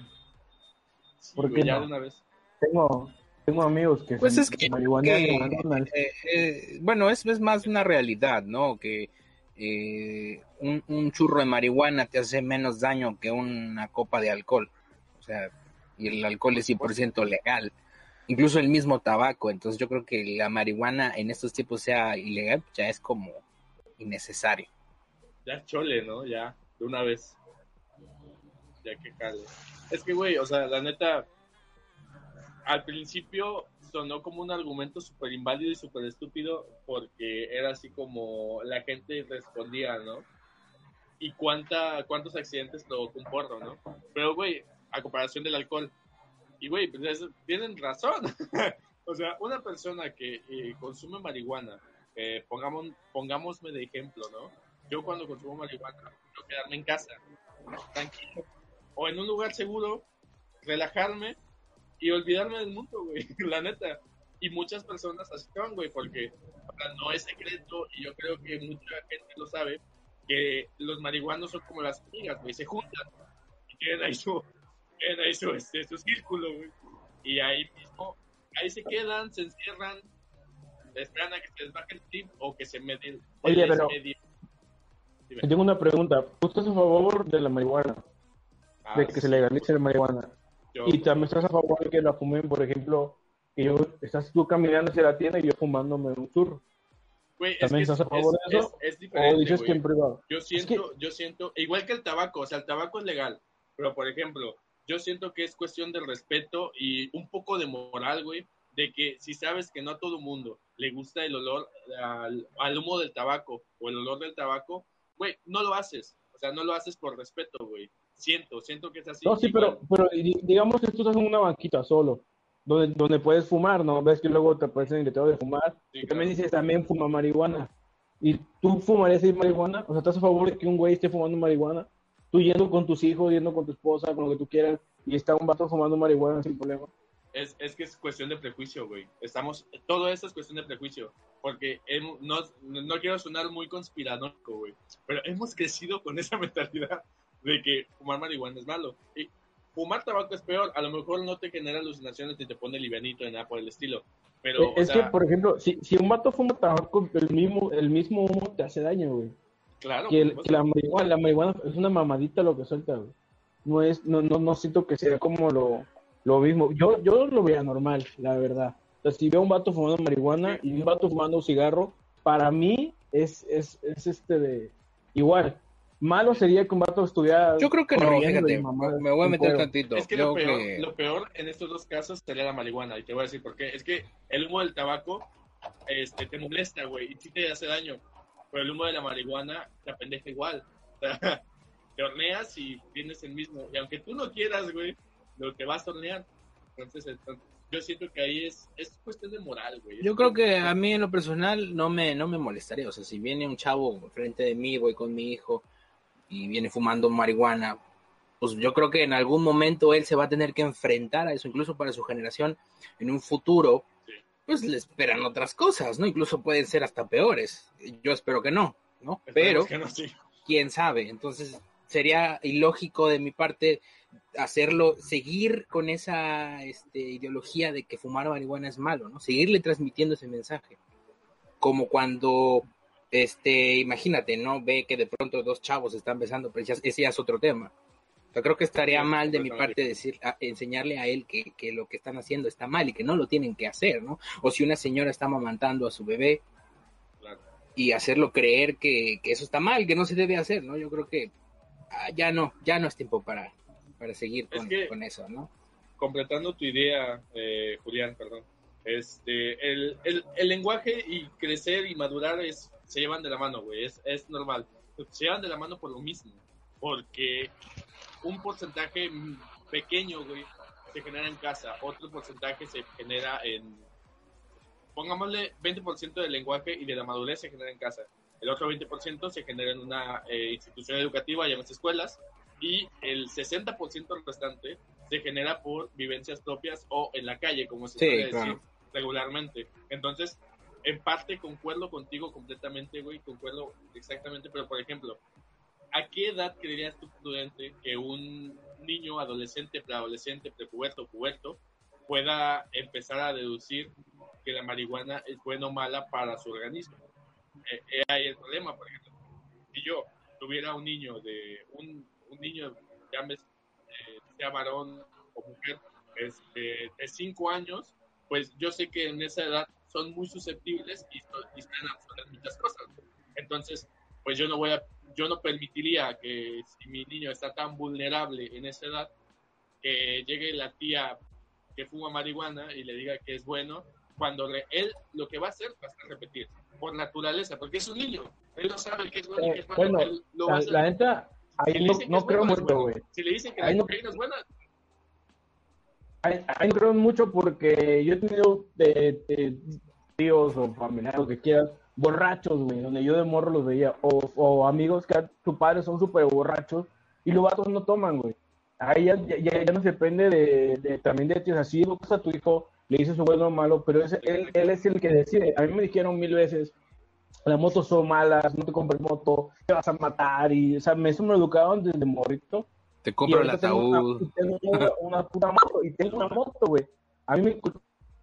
Sí, ¿Por qué ya no? de una vez. Tengo, tengo amigos que Pues se es que, eh, eh, bueno, es, es más una realidad, ¿no? Que eh, un, un churro de marihuana te hace menos daño que una copa de alcohol. O sea, y el alcohol es 100% legal. Incluso el mismo tabaco. Entonces yo creo que la marihuana en estos tiempos sea ilegal, ya es como innecesario. Ya chole, ¿no? Ya, de una vez. Ya que cale. Es que, güey, o sea, la neta, al principio sonó como un argumento súper inválido y súper estúpido porque era así como la gente respondía, ¿no? Y cuánta, cuántos accidentes provocó un porro, ¿no? Pero, güey, a comparación del alcohol. Y, güey, pues es- tienen razón. o sea, una persona que eh, consume marihuana, eh, pongamos, pongámosme de ejemplo, ¿no? Yo cuando consumo marihuana, quiero quedarme en casa, tranquilo, o en un lugar seguro, relajarme y olvidarme del mundo, güey, la neta. Y muchas personas así van, güey, porque o sea, no es secreto y yo creo que mucha gente lo sabe, que los marihuanos son como las amigas, güey, se juntan y tienen ahí su, tienen ahí su, este, su círculo, güey. Y ahí mismo, ahí se quedan, se encierran, esperan a que se les baje el trip o que se medie. Oye, pero-. Yo Tengo una pregunta. ¿Tú estás a favor de la marihuana? Ah, de que se legalice la marihuana. Yo- Y también estás a favor de que la fumen, por ejemplo, que yo, estás tú caminando hacia la tienda y yo fumándome un churro. Güey, es ¿También que estás a favor es- de eso? Es, es ¿O diferente, dices güey. que en privado? Yo siento, yo siento, igual que el tabaco, o sea, el tabaco es legal, pero por ejemplo, yo siento que es cuestión de respeto y un poco de moral, güey, de que si sabes que no a todo mundo le gusta el olor al, al humo del tabaco o el olor del tabaco, güey, no lo haces, o sea, no lo haces por respeto, güey. Siento, siento que es así. No, sí, pero, pero di- digamos que tú estás en una banquita solo, donde, donde puedes fumar, ¿no? Ves que luego te aparecen el letrero de fumar, Sí, y también claro. dices también fuma marihuana. ¿Y tú fumarías marihuana? O sea, ¿estás a favor de que un güey esté fumando marihuana? Tú yendo con tus hijos, yendo con tu esposa, con lo que tú quieras, y está un vato fumando marihuana sin problema. Es, es que es cuestión de prejuicio, güey. Estamos, todo eso es cuestión de prejuicio. Porque hemos- no, no quiero sonar muy conspiranoico, güey. Pero hemos crecido con esa mentalidad de que fumar marihuana es malo. Y fumar tabaco es peor. A lo mejor no te genera alucinaciones ni te pone livianito ni nada por el estilo. Pero, Eh, es o sea, que, por ejemplo, si, si un vato fuma tabaco, el mismo, el mismo humo te hace daño, güey. claro. que, el- que la marihuana, la marihuana es una mamadita lo que suelta, güey. No es, no, no, no siento que sea como lo, lo mismo. Yo, yo lo veía normal, la verdad. O sea, si veo un vato fumando marihuana y un vato fumando un cigarro, para mí es, es, es este de igual. Malo sería que un vato estuviera. Yo creo que no, fíjate, mamadas me voy a meter tantito. Es que lo peor, que- lo peor en estos dos casos sería la marihuana. Y te voy a decir por qué. Es que el humo del tabaco este, te molesta, güey, y sí te hace daño. Pero el humo de la marihuana te apendeja igual. O sea, te horneas y tienes el mismo. Y aunque tú no quieras, güey, lo te vas a hornear. Entonces, entonces, yo siento que ahí es, es cuestión de moral, güey. Yo creo que a mí en lo personal no me, no me molestaría. O sea, si viene un chavo frente de mí, voy con mi hijo y viene fumando marihuana, pues yo creo que en algún momento él se va a tener que enfrentar a eso, incluso para su generación en un futuro, pues le esperan otras cosas, ¿no? Incluso pueden ser hasta peores. Yo espero que no, ¿no? Pero Esperemos que no, sí. quién sabe. Entonces sería ilógico de mi parte hacerlo, seguir con esa este, ideología de que fumar marihuana es malo, ¿no? Seguirle transmitiendo ese mensaje. Como cuando, este, imagínate, ¿no? Ve que de pronto dos chavos están besando, pero ya- ese ya es otro tema. Yo creo que estaría mal de mi parte decir, a- enseñarle a él que, que lo que están haciendo está mal y que no lo tienen que hacer, ¿no? O si una señora está amamantando a su bebé Claro. y hacerlo creer que, que eso está mal, que no se debe hacer, ¿no? Yo creo que ah, ya no, ya no es tiempo para, para seguir Es con, que- con eso, ¿no? completando tu idea, eh, Julián, perdón. Este, el, el, el lenguaje y crecer y madurar es, se llevan de la mano, güey, es, es normal. Se llevan de la mano por lo mismo, porque un porcentaje pequeño, güey, se genera en casa, otro porcentaje se genera en, pongámosle 20% del lenguaje y de la madurez se genera en casa. El otro 20% se genera en una eh, institución educativa, llámese escuelas, y el 60% restante se genera por vivencias propias o en la calle, como se Sí, suele claro. decir regularmente. Entonces, en parte concuerdo contigo completamente, güey, concuerdo exactamente, pero por ejemplo, ¿a qué edad creerías tú prudente que un niño, adolescente, preadolescente, prepuberto, puberto, pueda empezar a deducir que la marihuana es buena o mala para su organismo? Eh, eh, ahí el problema, por ejemplo. Si yo tuviera un niño de un, un niño, llámese, eh, sea varón o mujer, este, de 5 años, pues yo sé que en esa edad son muy susceptibles y, y saben absorber muchas cosas. Entonces, pues yo no voy a, yo no permitiría que si mi niño está tan vulnerable en esa edad, que llegue la tía que fuma marihuana y le diga que es bueno, cuando él lo que va a hacer va a ser repetir, por naturaleza, porque es un niño, él no sabe qué es bueno y qué es malo, bueno, él lo va a la, hacer. la neta, ahí Si no, no creo bueno, mucho, bueno. güey. Si le dicen que Ahí la no- es buena, Ahí, creo mucho porque yo he tenido eh, eh, tíos o familiares, lo que quieras, borrachos, güey, donde yo de morro los veía, o, o amigos que sus padres son súper borrachos y los vatos no toman, güey. Ahí ya, ya, ya- ya no se depende de, de- también de ti, o sea, si a tu hijo, le dices su bueno o malo, pero él, él es el que decide. A mí me dijeron mil veces, las motos son malas, no te compres moto, te vas a matar, y, o sea, me, eso me educaron desde morrito. Te compro el ahorita tengo una- ataúd. tengo una, puta moto, y tengo una moto, güey. A mí me,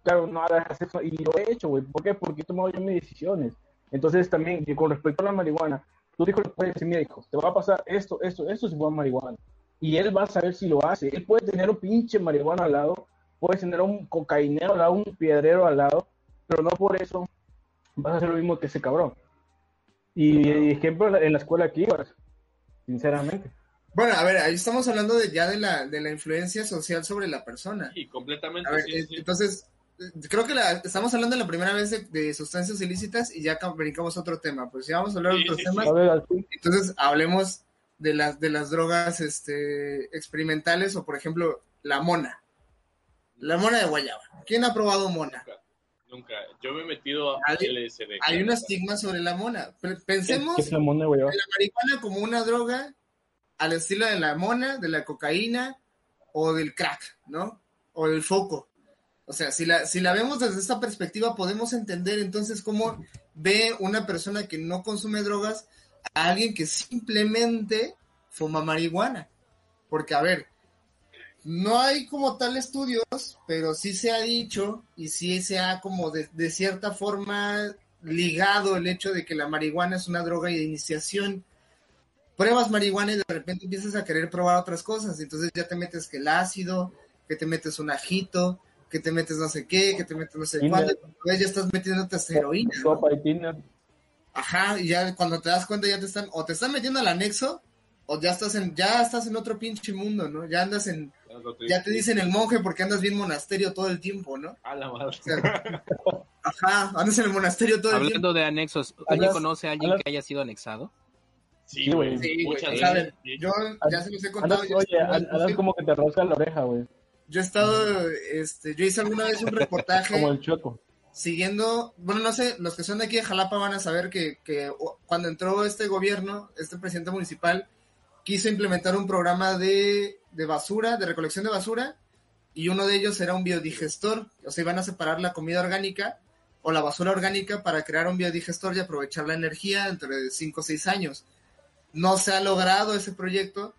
claro, no hagas eso, y lo he hecho, güey. ¿Por qué? Porque he tomado yo mis decisiones. Entonces, también, con respecto a la marihuana, tu hijo le puede decir, mira, hijo, te va a pasar esto, esto, esto si fue marihuana. Y él va a saber si lo hace. Él puede tener un pinche marihuana al lado, puede tener un cocainero al lado, un piedrero al lado, pero no por eso vas a hacer lo mismo que ese cabrón. Y, ejemplo, en la escuela aquí, sinceramente. Bueno, a ver, ahí estamos hablando de ya de la, de la influencia social sobre la persona. y completamente A ver, sí, eh, sí. entonces, creo que la, estamos hablando la primera vez de, de sustancias ilícitas y ya cam- brincamos a otro tema. Pues ya vamos a hablar de Sí, otros sí, temas. A ver, así. Entonces, hablemos de las, de las drogas este, experimentales o, por ejemplo, la mona. La mona de guayaba. ¿Quién ha probado mona? Nunca. Yo me he metido a Hay- LSD. Hay un estigma sobre la mona. Pe- Pensemos ¿Qué es la mona, de la marihuana como una droga al estilo de la mona, de la cocaína o del crack, ¿no? O del foco. O sea, si la, si la vemos desde esta perspectiva, podemos entender entonces cómo ve una persona que no consume drogas a alguien que simplemente fuma marihuana. Porque, a ver, no hay como tal estudios, pero sí se ha dicho y sí se ha como de, de cierta forma ligado el hecho de que la marihuana es una droga de iniciación. Pruebas marihuana y de repente empiezas a querer probar otras cosas. Entonces ya te metes que el ácido, que te metes un ajito, que te metes no sé qué, que te metes no sé cuándo. ya estás metiéndote heroína. ¿no? Sopa y Tinder. Ajá, y ya cuando te das cuenta ya te están, o te están metiendo al anexo, o ya estás en, ya estás en otro pinche mundo, ¿no? Ya andas en, ya te dicen el monje porque andas bien monasterio todo el tiempo, ¿no? A la madre. O sea, ajá, andas en el monasterio todo el tiempo. Hablando de anexos, ¿alguien conoce a alguien que haya sido anexado? Sí, güey. güey. Sí, güey, Muchas veces. yo ya se los he contado. Oye, andas como que te rasca la oreja, güey. yo he estado, este, yo hice alguna vez un reportaje Como el chueco. siguiendo, bueno, no sé, los que son de aquí de Jalapa van a saber que, que cuando entró este gobierno, este presidente municipal, quiso implementar un programa de, de basura, de recolección de basura, y uno de ellos era un biodigestor, o sea, iban a separar la comida orgánica o la basura orgánica para crear un biodigestor y aprovechar la energía entre 5 o 6 años. No se ha logrado ese proyecto,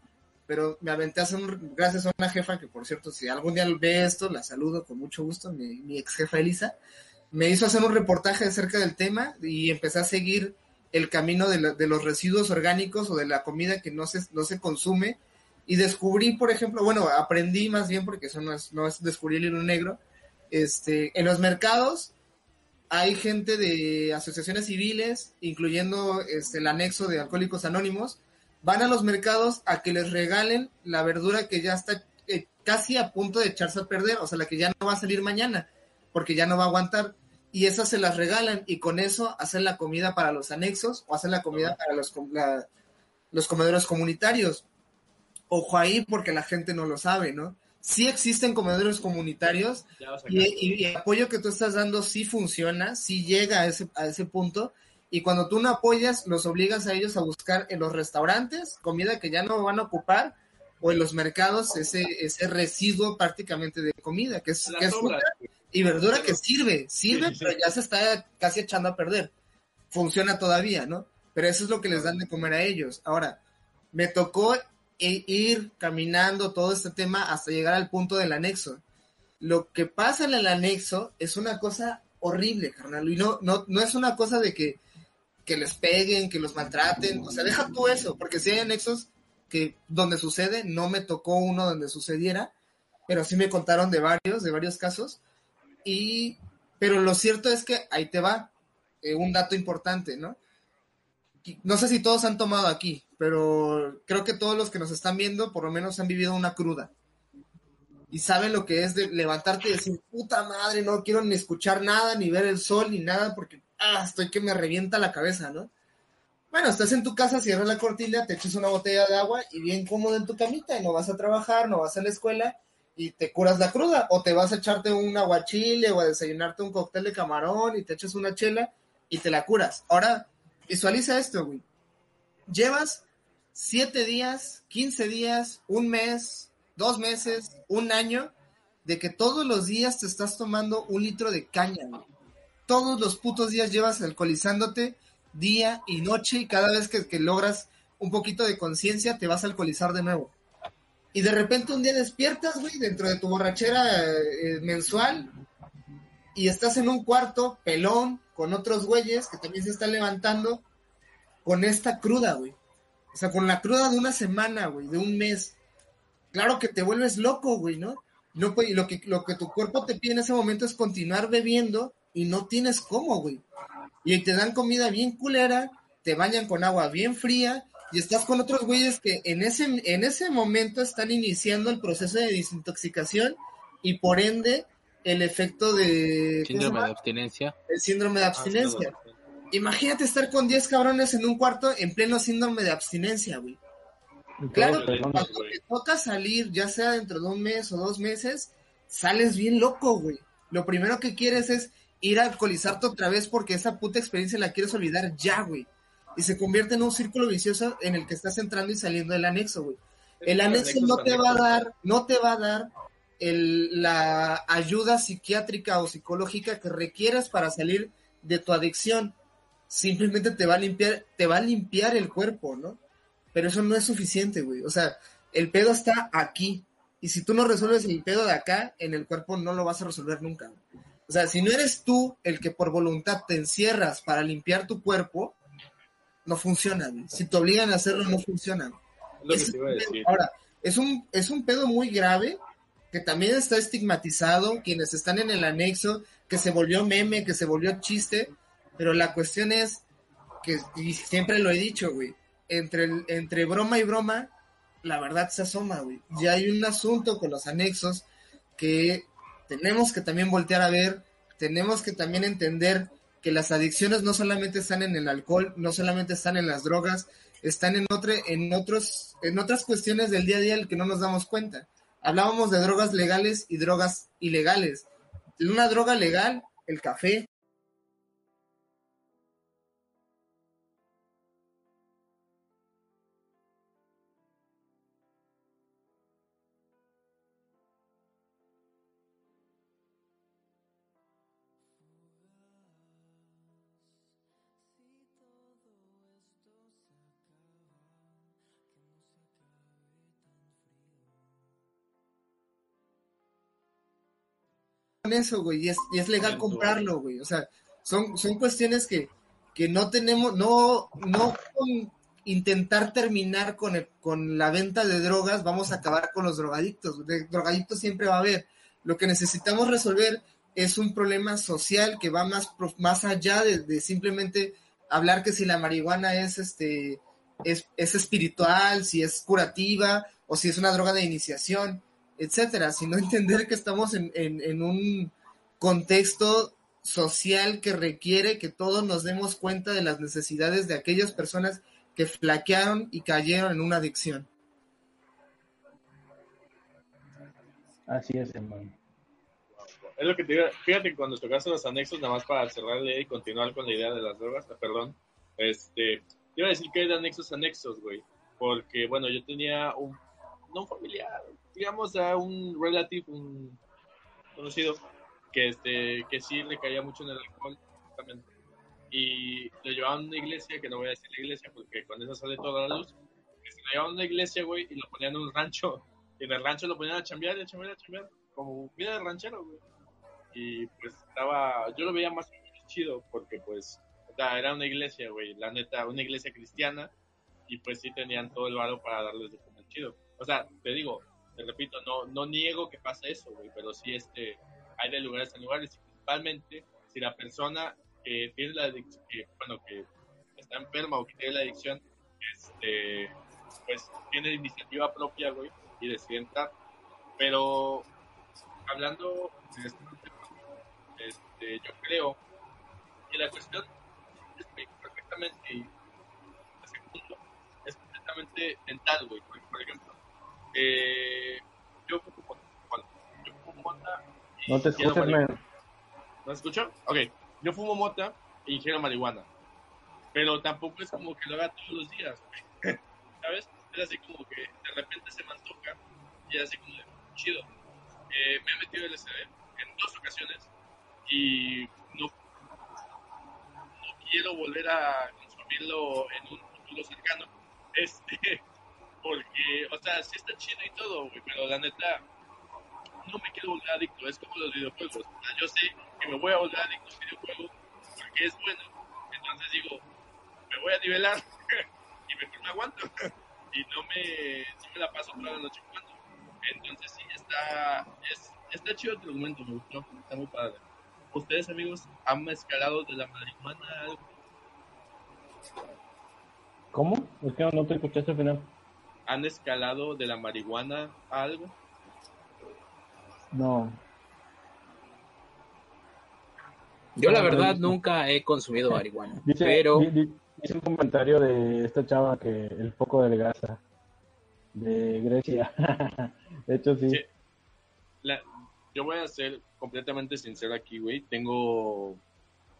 pero me aventé a hacer un, gracias a una jefa que, por cierto, si algún día ve esto, la saludo con mucho gusto, mi, ex jefa Elisa, me hizo hacer un reportaje acerca del tema y empecé a seguir el camino de, la- de los residuos orgánicos o de la comida que no se, no se consume Y descubrí, por ejemplo, bueno, aprendí más bien, porque eso no es, no es descubrir el hilo negro, este, en los mercados hay gente de asociaciones civiles, incluyendo este, el anexo de Alcohólicos Anónimos, van a los mercados a que les regalen la verdura que ya está eh, casi a punto de echarse a perder, o sea, la que ya no va a salir mañana, porque ya no va a aguantar. Y esas se las regalan y con eso hacen la comida para los anexos o hacen la comida para los, la- los comedores comunitarios. Ojo ahí porque la gente no lo sabe, ¿no? Sí existen comedores comunitarios y, y- y el apoyo que tú estás dando sí funciona, sí llega a ese, a ese punto. Y cuando tú no apoyas, los obligas a ellos a buscar en los restaurantes comida que ya no van a ocupar o en los mercados ese, ese residuo prácticamente de comida, que es, que fruta y verdura que sirve, sirve, pero ya se está casi echando a perder. Funciona todavía, ¿no? Pero eso es lo que les dan de comer a ellos. Ahora, me tocó i- ir caminando todo este tema hasta llegar al punto del anexo. Lo que pasa en el anexo es una cosa horrible, carnal. Y no, no, no es una cosa de que, que les peguen, que los maltraten. O sea, deja tú eso, porque si hay anexos que donde sucede, no me tocó uno donde sucediera, pero sí me contaron de varios, de varios casos. Y, pero lo cierto es que ahí te va eh, un dato importante, ¿no? No sé si todos han tomado aquí, pero creo que todos los que nos están viendo por lo menos han vivido una cruda. Y saben lo que es de levantarte y decir, puta madre, no quiero ni escuchar nada, ni ver el sol, ni nada, porque ah, estoy que me revienta la cabeza, ¿no? Bueno, estás en tu casa, cierras la cortina, te echas una botella de agua y bien cómodo en tu camita y no vas a trabajar, no vas a la escuela y te curas la cruda. O te vas a echarte un aguachile o a desayunarte un cóctel de camarón y te echas una chela y te la curas. Ahora, visualiza esto, güey. Llevas siete días, 15 días, un mes, dos meses, un año de que todos los días te estás tomando un litro de caña, güey. Todos los putos días llevas alcoholizándote día y noche y cada vez que, logras un poquito de conciencia te vas a alcoholizar de nuevo. Y de repente un día despiertas, güey, dentro de tu borrachera eh, mensual y estás en un cuarto pelón con otros güeyes que también se están levantando con esta cruda, güey. O sea, con la cruda de una semana, güey, de un mes. Claro que te vuelves loco, güey, ¿no? No, y lo que, lo que tu cuerpo te pide en ese momento es continuar bebiendo y no tienes cómo, güey. Y te dan comida bien culera, te bañan con agua bien fría y estás con otros güeyes que en ese, en ese momento están iniciando el proceso de desintoxicación y por ende el efecto de... ¿cómo se Síndrome de abstinencia. El síndrome de abstinencia. Imagínate estar con 10 cabrones en un cuarto en pleno síndrome de abstinencia, güey. Claro que cuando te toca salir, ya sea dentro de un mes o dos meses, sales bien loco, güey. Lo primero que quieres es ir a alcoholizarte otra vez porque esa puta experiencia la quieres olvidar ya, güey. Y se convierte en un círculo vicioso en el que estás entrando y saliendo del anexo, güey. El anexo no te va a dar, no te va a dar el- la ayuda psiquiátrica o psicológica que requieras para salir de tu adicción. Simplemente te va a limpiar, te va a limpiar el cuerpo, ¿no? Pero eso no es suficiente, güey. O sea, el pedo está aquí. Y si tú no resuelves el pedo de acá, en el cuerpo no lo vas a resolver nunca. güey. O sea, si no eres tú el que por voluntad te encierras para limpiar tu cuerpo, no funciona, güey. Si te obligan a hacerlo, no funciona. Es lo que Ese te iba a es un decir. pedo. Ahora, es un, es un pedo muy grave que también está estigmatizado, quienes están en el anexo, que se volvió meme, que se volvió chiste, pero la cuestión es que, y siempre lo he dicho, güey, entre, entre broma y broma, la verdad se asoma, güey. Ya hay un asunto con los anexos que tenemos que también voltear a ver, tenemos que también entender que las adicciones no solamente están en el alcohol, no solamente están en las drogas, están en otro, en otros, en otras cuestiones del día a día que no nos damos cuenta. Hablábamos de drogas legales y drogas ilegales. Una droga legal, el café, eso, güey, y es, y es legal comprarlo, güey. O sea, son, son cuestiones que, que no tenemos, no, no, con- intentar terminar con, el- con la venta de drogas, vamos a acabar con los drogadictos. De drogadictos siempre va a haber. Lo que necesitamos resolver es un problema social que va más, más allá de, de simplemente hablar que si la marihuana es, este, es, es espiritual, si es curativa o si es una droga de iniciación, etcétera, sino entender que estamos en, en- en un contexto social que requiere que todos nos demos cuenta de las necesidades de aquellas personas que flaquearon y cayeron en una adicción. Así es, hermano. Es lo que te digo. Fíjate que cuando tocaste los anexos, nada más para cerrarle y continuar con la idea de las drogas, ah, perdón. Este, te iba a decir que hay de anexos a anexos, güey. Porque, bueno, yo tenía un, no un familiar, digamos a un relative, un conocido, que este, que sí le caía mucho en el alcohol, justamente. Y lo llevaban a una iglesia, que no voy a decir la iglesia porque con eso sale toda la luz. Que se lo llevaban a una iglesia, güey, y lo ponían en un rancho. Y en el rancho lo ponían a chambear, y a chambear, a chambear. Como vida de ranchero, güey y pues estaba, yo lo veía más chido porque pues o sea, era una iglesia, güey, la neta, una iglesia cristiana y pues sí tenían todo el varo para darles de comer chido. O sea, te digo, te repito, no, no niego que pase eso, güey, pero sí este, hay de lugares a lugares y principalmente si la persona que tiene la adicción, que, bueno, que está enferma o que tiene la adicción, este, pues tiene iniciativa propia, güey, y decide entrar. Pero hablando de este este, yo creo que la cuestión es perfectamente es completamente mental, güey. Por ejemplo, eh, yo fumo mota, bueno, yo fumo mota y No te escuchas, man. ¿No escucho? Ok, yo fumo mota e ingiero marihuana. Pero tampoco es como que lo haga todos los días. ¿Sabes? Es así como que de repente se me antoja y así como de, chido. Eh, me he metido LSD en dos ocasiones y no, no quiero volver a consumirlo en un futuro cercano. Este, porque, o sea, sí está chido y todo, güey, pero la neta, no me quiero volver adicto, es como los videojuegos. O sea, yo sé que me voy a volver adicto a un videojuego porque es bueno. Entonces digo, me voy a nivelar y mejor me aguanto. y no me, no me la paso toda la noche jugando. Entonces sí, está, es, está chido tu argumento, me gustó, está muy padre. ¿Ustedes, amigos, han escalado de la marihuana algo? ¿Cómo? Es que no te escuchaste al final. ¿Han escalado de la marihuana a algo? No. Yo la verdad no. nunca he consumido marihuana, Dice, pero dice un comentario de esta chava que el foco de Gaza, de Grecia. de hecho, sí. Sí. La- yo voy a ser completamente sincero aquí, güey. Tengo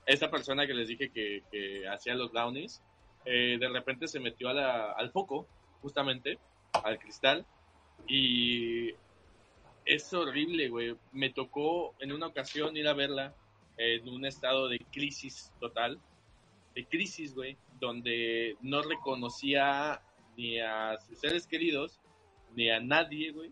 esa persona que les dije que, que hacía los brownies, eh, de repente se metió a la- al foco, justamente, al cristal, y es horrible, güey. Me tocó en una ocasión ir a verla en un estado de crisis total, de crisis, güey, donde no reconocía ni a sus seres queridos, ni a nadie, güey.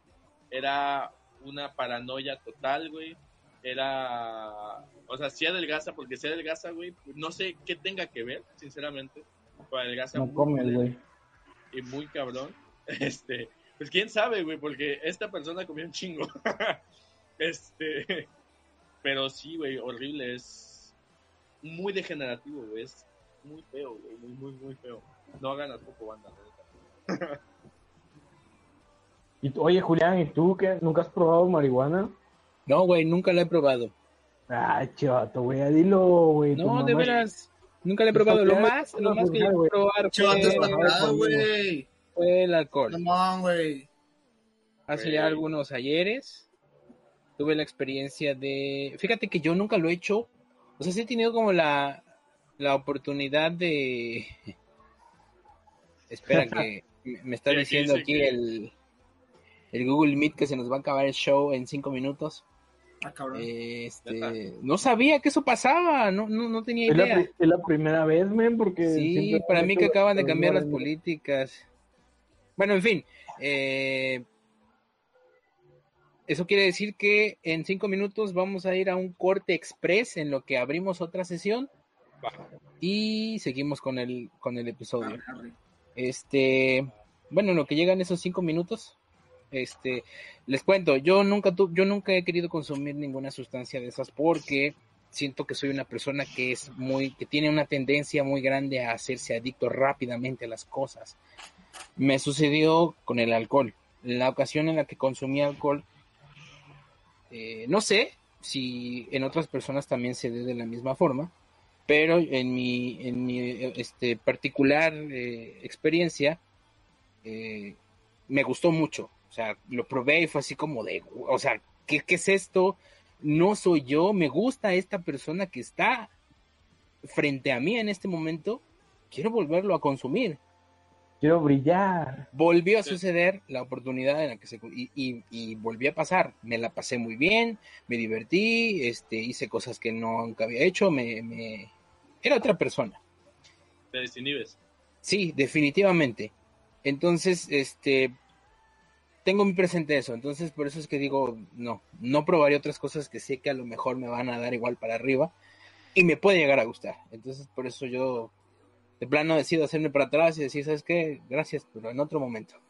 Era una paranoia total, güey. Era, o sea, sí adelgaza, porque si adelgaza, güey, no sé qué tenga que ver, sinceramente. Pero adelgaza No culero güey. Y muy cabrón. Este, pues quién sabe, güey, porque esta persona comió un chingo. este, pero sí, güey, horrible, es muy degenerativo, güey, es muy feo, güey, muy, muy, muy feo. No hagan tampoco banda, la neta. Y tú- oye, Julián, ¿y tú qué? ¿Nunca has probado marihuana? no, güey, nunca la he probado. Ay, chato, güey, dilo, güey. No, de veras, nunca la he probado. Lo más, lo más que llegué a probar fue, fue el alcohol. Hace ya algunos ayeres tuve la experiencia de... Fíjate que yo nunca lo he hecho. O sea, sí he tenido como la, la oportunidad de... Espera que me está diciendo aquí el, el Google Meet que se nos va a acabar el show en cinco minutos. Ah, cabrón. Este, no sabía que eso pasaba, no, no, no tenía Es la, idea. es la primera vez, men, porque... Sí, para mí que acaban de cambiar las políticas. Bueno, en fin. eh, eso quiere decir que en cinco minutos vamos a ir a un corte express en lo que abrimos otra sesión Va. y seguimos con el, con el episodio. Arre. Este, bueno, en lo que llegan esos cinco minutos, este, les cuento, yo nunca tu, yo nunca he querido consumir ninguna sustancia de esas porque siento que soy una persona que es muy, que tiene una tendencia muy grande a hacerse adicto rápidamente a las cosas. Me sucedió con el alcohol. La ocasión en la que consumí alcohol, eh, no sé si en otras personas también se dé de la misma forma, pero en mi, en mi este, particular eh, experiencia, eh, me gustó mucho. O sea, lo probé y fue así como de, o sea, ¿qué, qué es esto? No soy yo, me gusta esta persona que está frente a mí en este momento, quiero volverlo a consumir. Quiero brillar. Volvió a suceder la oportunidad en la que se y, y, y volví a pasar. Me la pasé muy bien, me divertí, este, hice cosas que nunca había hecho, me, me... era otra persona. Te desinhibes. Sí, definitivamente. Entonces, este, tengo muy presente eso. Entonces, por eso es que digo, no, no probaré otras cosas que sé que a lo mejor me van a dar igual para arriba y me puede llegar a gustar. Entonces, por eso yo de plano decido hacerme para atrás y decir, ¿sabes qué? Gracias, pero en otro momento.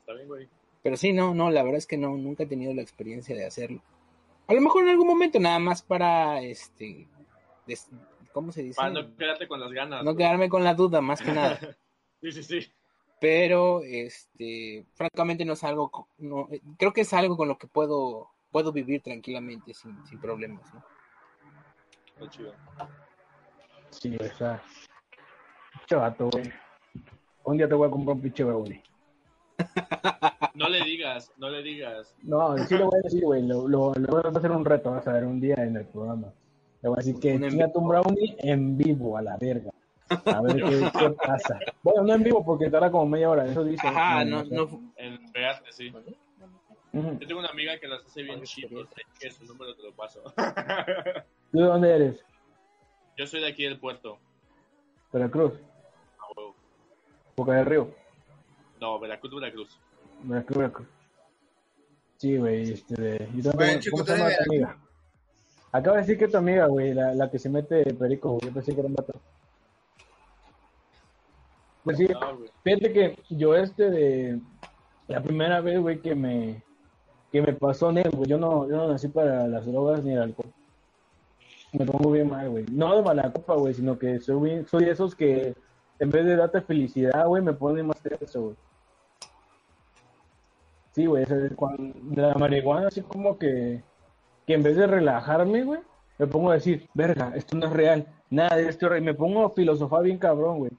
Está bien, güey. Pero sí, no, no, la verdad es que no, nunca he tenido la experiencia de hacerlo. A lo mejor en algún momento, nada más para, este, des- ¿cómo se dice? Para no quedarte con las ganas. No güey. quedarme con la duda, más que nada. Sí, sí, sí. Pero este francamente no es algo no, eh, creo que es algo con lo que puedo puedo vivir tranquilamente sin, sin problemas ¿no? Chido. Sí, o sea. Pinche vato, güey. Un día te voy a comprar un pinche güey. No le digas, no le digas. No, sí lo voy a decir, güey. Lo, lo, lo voy a hacer un reto, vas a ver, un día en el programa. Le voy a decir que chinga tu brownie en vivo, a la verga. A ver qué, qué pasa. Bueno, no en vivo porque tarda como media hora, eso dice. ajá no no En pegarte, sí. Yo tengo una amiga que las hace bien chidos, que su número te lo paso. ¿Tú de dónde eres? Yo soy de aquí del puerto. Veracruz, A huevo. Boca del Río. No, Veracruz, Veracruz. Veracruz, Veracruz. Sí, güey, este, yo también Bueno, chico, ¿cómo se llama tu amiga? Acaba de decir que tu amiga, güey, la, la que se mete perico, güey, yo pensé que era un vato. Pues sí, fíjate que yo este de la primera vez, güey, que me que me pasó, Nel, güey, yo no, yo no nací para las drogas ni el alcohol. Me pongo bien mal, güey. No de mala copa, güey, sino que soy, bien- soy de esos que en vez de darte felicidad, güey, me pone más tenso, güey. Sí, güey, la marihuana, así como que, que en vez de relajarme, güey, me pongo a decir, verga, esto no es real, nada de esto es real. Me pongo a filosofar bien cabrón, güey.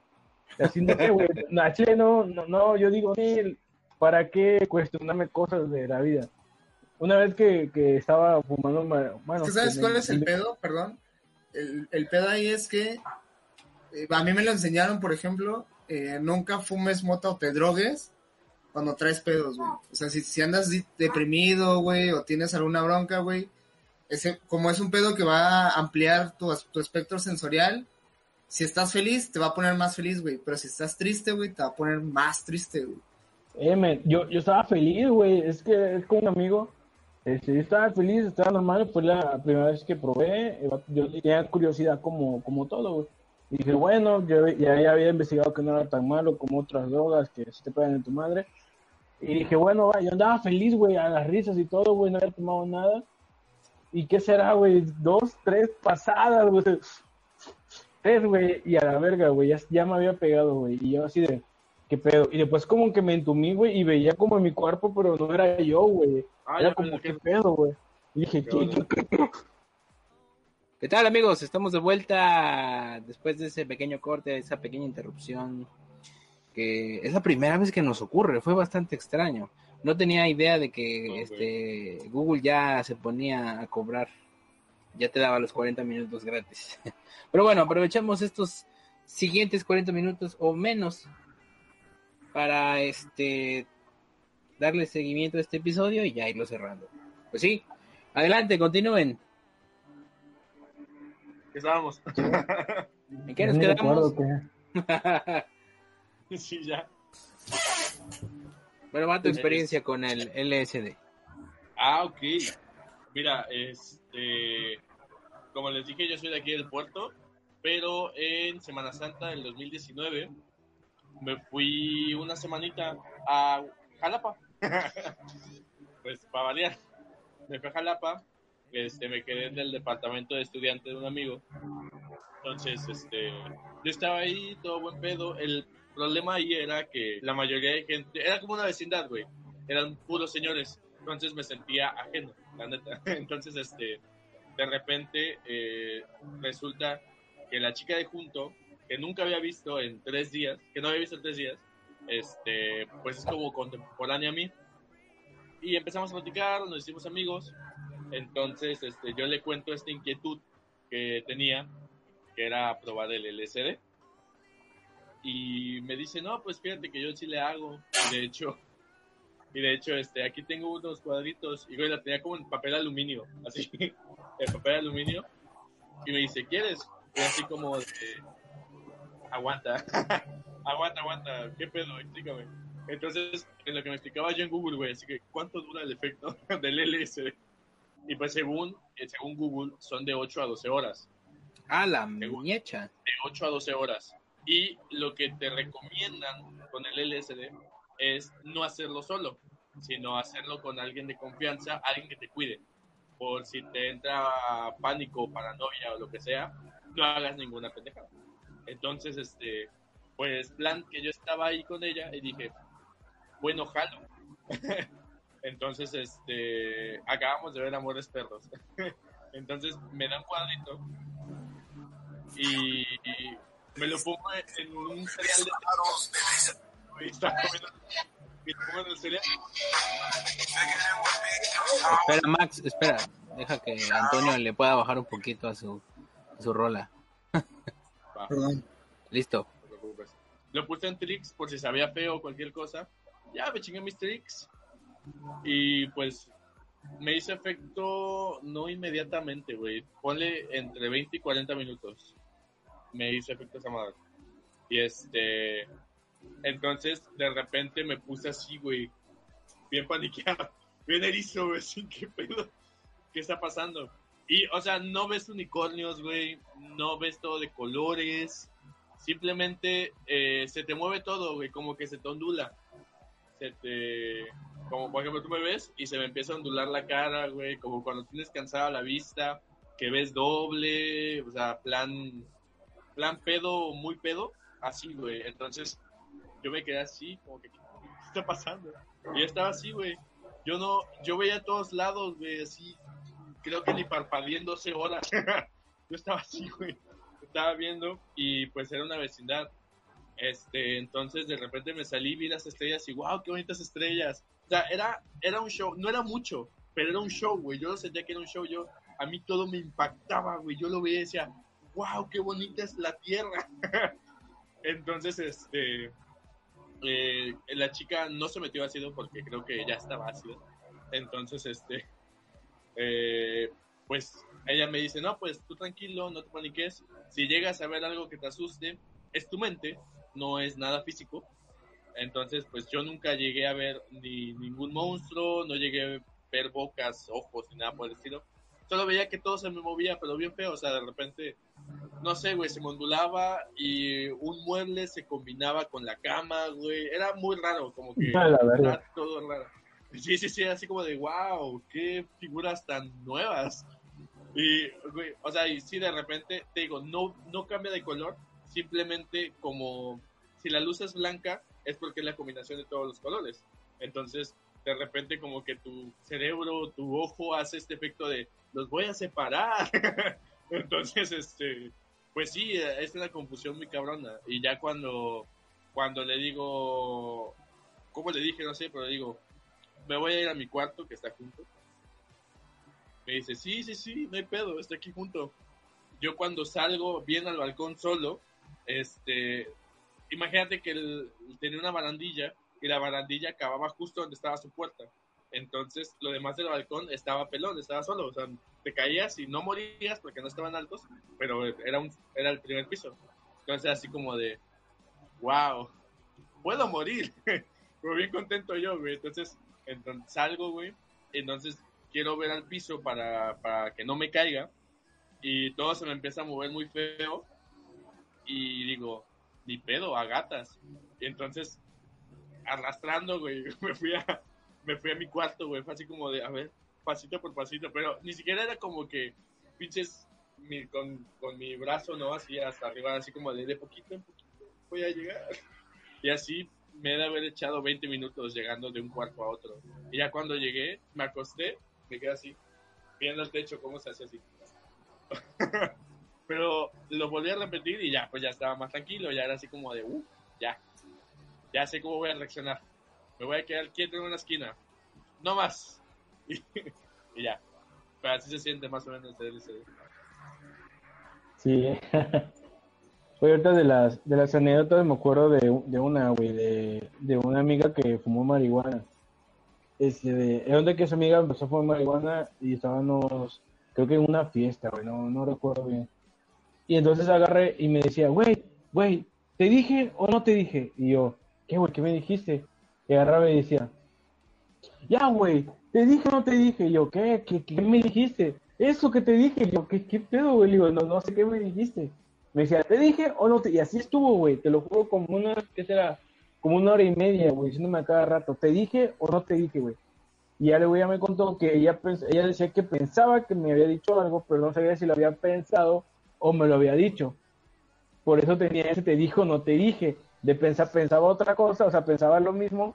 Así no sé, güey, no, a Chile no, no, no, yo digo, "Nel, ¿para qué cuestionarme cosas de la vida? Una vez que, que estaba fumando, ma- bueno, ¿Sabes cuál me- es el pedo? Perdón. El, el pedo ahí es que eh, a mí me lo enseñaron, por ejemplo, eh, nunca fumes mota o te drogues cuando traes pedos, güey. O sea, si, si andas deprimido, güey, o tienes alguna bronca, güey, ese, como es un pedo que va a ampliar tu, tu espectro sensorial, si estás feliz, te va a poner más feliz, güey. Pero si estás triste, güey, te va a poner más triste, güey. Eh, yo, yo estaba feliz, güey. Es que es con un amigo. Este, yo estaba feliz, estaba normal. Fue la primera vez que probé. eh, Yo tenía curiosidad como, como todo, güey. Y dije, bueno, yo ya, ya había investigado que no era tan malo como otras drogas que se te pegan en tu madre. Y dije, bueno, va, yo andaba feliz, güey, a las risas y todo, güey, no había tomado nada. ¿Y qué será, güey? Dos, tres pasadas, güey. Güey, y a la verga, güey, ya, ya me había pegado, güey. Y yo así de, ¿qué pedo? Y después como que me entumí, güey, y veía como en mi cuerpo, pero no era yo, güey. Ah, Era ya, como, ¿qué pedo, güey? Y dije, Qué ¿qué, bueno. qué- ¿Qué tal amigos? Estamos de vuelta después de ese pequeño corte, esa pequeña interrupción que es la primera vez que nos ocurre, fue bastante extraño. No tenía idea de que este Google ya se ponía a cobrar, ya te daba los 40 minutos gratis. Pero bueno, aprovechamos estos siguientes 40 minutos o menos para este darle seguimiento a este episodio y ya irlo cerrando. Pues sí, adelante, continúen. ¿Qué estábamos? ¿En qué nos quedamos? sí, ya. Bueno, va tu experiencia con el LSD. Ah, ok. Mira, este, como les dije, yo soy de aquí del puerto, pero en Semana Santa del 2019 me fui una semanita a Jalapa. pues para variar. Me fui a Jalapa, este, me quedé en el departamento de estudiante de un amigo. Entonces, este, yo estaba ahí, todo buen pedo. El problema ahí era que la mayoría de gente, era como una vecindad, güey. Eran puros señores. Entonces me sentía ajeno, la neta. Entonces, este, de repente, eh, resulta que la chica de junto, que nunca había visto en tres días, que no había visto en tres días, este, pues es como contemporánea a mí. Y empezamos a platicar, nos hicimos amigos. Entonces, este, yo le cuento esta inquietud que tenía, que era probar el LSD. Y me dice, no, pues fíjate que yo sí le hago. De hecho, y de hecho, este, aquí tengo unos cuadritos. Y güey, la tenía como en papel aluminio, así, en papel aluminio. Y me dice, ¿quieres? Y así como de, aguanta, aguanta, aguanta, ¿qué pedo? Explícame. Entonces, en lo que me explicaba yo en Google, güey, así que, ¿cuánto dura el efecto del LSD? Y pues según, eh, según Google, son de 8 a 12 horas. Ah, la muñecha. De 8 a 12 horas. Y lo que te recomiendan con el LSD es no hacerlo solo, sino hacerlo con alguien de confianza, alguien que te cuide. Por si te entra pánico, paranoia o lo que sea, no hagas ninguna pendeja. Entonces, este, pues plan que yo estaba ahí con ella y dije, bueno, jalo. Entonces, este, acabamos de ver Amores Perros. Entonces me da un cuadrito y, y me lo pongo en un cereal de... Y está comiendo, y lo pongo en el cereal. Espera, Max, espera. Deja que Antonio le pueda bajar un poquito a su, a su rola. Perdón. Listo. no te preocupes. Lo puse en tricks por si sabía feo o cualquier cosa. Ya me chingué mis tricks. Y pues me hizo efecto no inmediatamente, güey. Ponle entre 20 y 40 minutos. Me hizo efecto esa madre. Y este. Entonces, de repente me puse así, güey. Bien paniqueado. Bien erizo, güey. Sin qué pedo. ¿Qué está pasando? Y, o sea, no ves unicornios, güey. No ves todo de colores. Simplemente eh, se te mueve todo, güey. Como que se te ondula. Se te. Como por ejemplo, tú me ves y se me empieza a ondular la cara, güey. Como cuando tienes cansada la vista. Que ves doble. O sea, plan. Plan pedo, muy pedo. Así, güey. Entonces, yo me quedé así, como que, ¿qué está pasando? Y yo estaba así, güey. Yo no, yo veía a todos lados, güey, así, creo que ni parpadeé en 12 horas. yo estaba así, güey. Estaba viendo y pues era una vecindad. Este, entonces de repente me salí, vi las estrellas y wow, qué bonitas estrellas. O sea, era, era un show, no era mucho, pero era un show, güey. Yo sentía que era un show, yo, a mí todo me impactaba, güey. Yo lo veía y decía, wow, qué bonita es la tierra. entonces, este, eh, la chica no se metió ácido porque creo que ya estaba ácido. Entonces, este, eh, pues ella me dice, no, pues tú tranquilo, no te paniques. Si llegas a ver algo que te asuste, es tu mente, no es nada físico. Entonces, pues yo nunca llegué a ver ni ningún monstruo, no llegué a ver bocas, ojos, ni nada por el estilo. Solo veía que todo se me movía, pero bien feo, o sea, de repente, no sé, güey, se me ondulaba y un mueble se combinaba con la cama, güey. Era muy raro, como que la era todo raro. Sí, sí, sí, así como de, wow, qué figuras tan nuevas. Y, güey, o sea, y sí, de repente, te digo, no, no cambia de color, simplemente como si la luz es blanca, es porque es la combinación de todos los colores. Entonces, de repente, como que tu cerebro, tu ojo hace este efecto de, los voy a separar. Entonces, este, pues sí, es una confusión muy cabrona. Y ya cuando, cuando le digo, ¿cómo le dije? No sé, pero le digo, me voy a ir a mi cuarto que está junto. Me dice, sí, sí, sí, no hay pedo, está aquí junto. Yo cuando salgo bien al balcón solo, este, imagínate que tenía una barandilla y la barandilla acababa justo donde estaba su puerta. Entonces, lo demás del balcón estaba pelón, estaba solo. O sea, te caías y no morías porque no estaban altos, pero era, un, era el primer piso. Entonces, así como de, wow, puedo morir. Pero bien contento yo, güey. Entonces, entonces salgo, güey. Entonces, quiero ver al piso para, para que no me caiga. Y todo se me empieza a mover muy feo. Y digo, ni pedo, a gatas. Y entonces, arrastrando, güey, me fui a, me fui a mi cuarto, güey. Fue así como de, a ver, pasito por pasito. Pero ni siquiera era como que pinches mi- con, con mi brazo, ¿no? Así hasta arriba, así como de, poquito en poquito voy a llegar. Y así me he de haber echado 20 minutos llegando de un cuarto a otro. Y ya cuando llegué, me acosté, me quedé así, viendo el techo, cómo se hace así. Pero lo volví a repetir y ya, pues ya estaba más tranquilo, ya era así como de, uh, ya, ya sé cómo voy a reaccionar. Me voy a quedar quieto en una esquina, no más. Y, ya, pero así se siente más o menos el LCD. Sí. Oye, ahorita de las, de las anécdotas me acuerdo de, de una, güey, de, de una amiga que fumó marihuana. Este, de, era donde que esa amiga empezó a fumar marihuana y estábamos, creo que en una fiesta, güey, no, no recuerdo bien. Y entonces agarré y me decía, güey, güey, ¿te dije o no te dije? Y yo, ¿qué, güey, qué me dijiste? Y agarraba y decía, ya, güey, ¿te dije o no te dije? Yo, ¿qué? ¿Qué, qué me dijiste? Eso que te dije. Yo, ¿qué, qué pedo, güey? Le digo, no, no sé qué me dijiste. Me decía, ¿te dije o no te? Y así estuvo, güey. Te lo juro como una, ¿qué será? Como una hora y media, güey, diciéndome a cada rato, ¿te dije o no te dije, güey? Y ya luego ya me contó que ella, ella decía que pensaba que me había dicho algo, pero no sabía si lo había pensado o me lo había dicho. Por eso tenía ese te dijo, no te dije. De pensar, pensaba otra cosa, o sea, pensaba lo mismo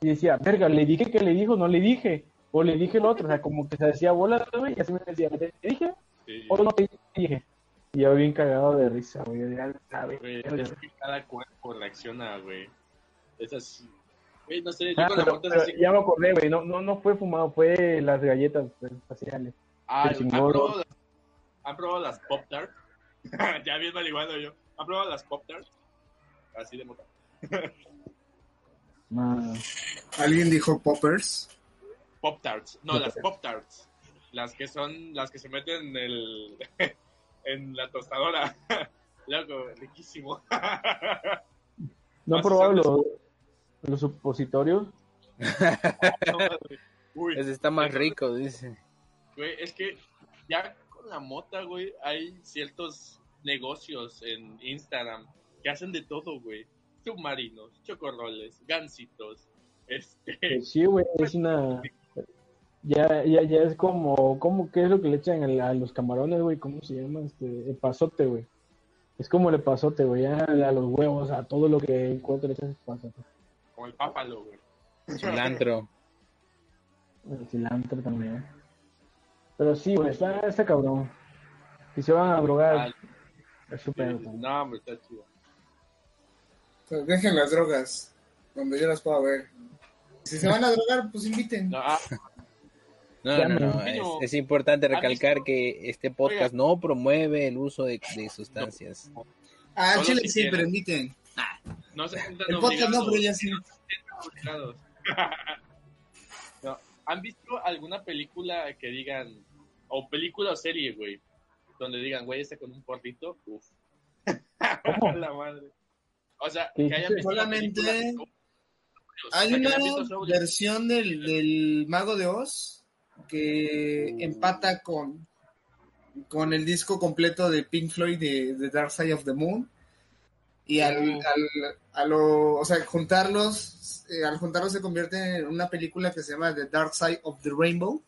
y decía, verga, le dije que le dijo, no le dije, o le dije lo otro, o sea, como que se hacía bola, güey, y así me decía, ¿te dije Sí, o no te dije? Y yo bien cagado de risa, güey, ya sabes. güey, es que cada cuerpo reacciona, güey. Es así. Güey, no sé, yo Ah, con la moto así. ya me acordé, güey, no, no, no fue fumado, fue las galletas pues, faciales. Ah, ¿han probado, las, ¿Han probado las Pop Tart? ya bien marihuano yo. ¿Han probado las Pop Tart? Así de mota. No, Alguien dijo poppers. Pop Tarts. No, las Pop Tarts. Las que son, las que se meten en el, en la tostadora. Loco, riquísimo. ¿No han probado los, los supositorios? Uy, Ese está más rico, dice. güey, es que ya con la mota, güey, hay ciertos negocios en Instagram que hacen de todo, güey. Submarinos, chocorroles, gansitos, este... Pues sí, güey, es una... Ya, ya, ya es como, como, ¿qué es lo que le echan a, la- a los camarones, güey? ¿Cómo se llama? Este, el pasote, güey. Es como el pasote, güey, ya a los huevos, a todo lo que encuentres es pasote. Como el pápalo, güey. Cilantro. El cilantro también. Pero sí, güey, está, está cabrón. Si se van a drogar, es súper. No, hombre, está chido. Pues dejen las drogas, donde yo las pueda ver. Si se van a drogar, pues inviten. No, ah, No, no, no. Es, es importante recalcar que este podcast no promueve el uso de, de sustancias. Ah, Solo chile si sí, quieren. inviten. no se El podcast no, obligados. pero ya sí. No, ¿Han visto alguna película que digan, o película o serie, güey, donde digan, güey, este con un porrito? Uf. La madre. O sea, ¿Qué que hayan visto Solamente película- Hay una hayan visto sobrios. versión del, del Mago de Oz que empata con, con el disco completo de Pink Floyd de, de Dark Side of the Moon. Y al, al- a lo, o sea, juntarlos, eh, al juntarlos se convierte en una película que se llama The Dark Side of the Rainbow.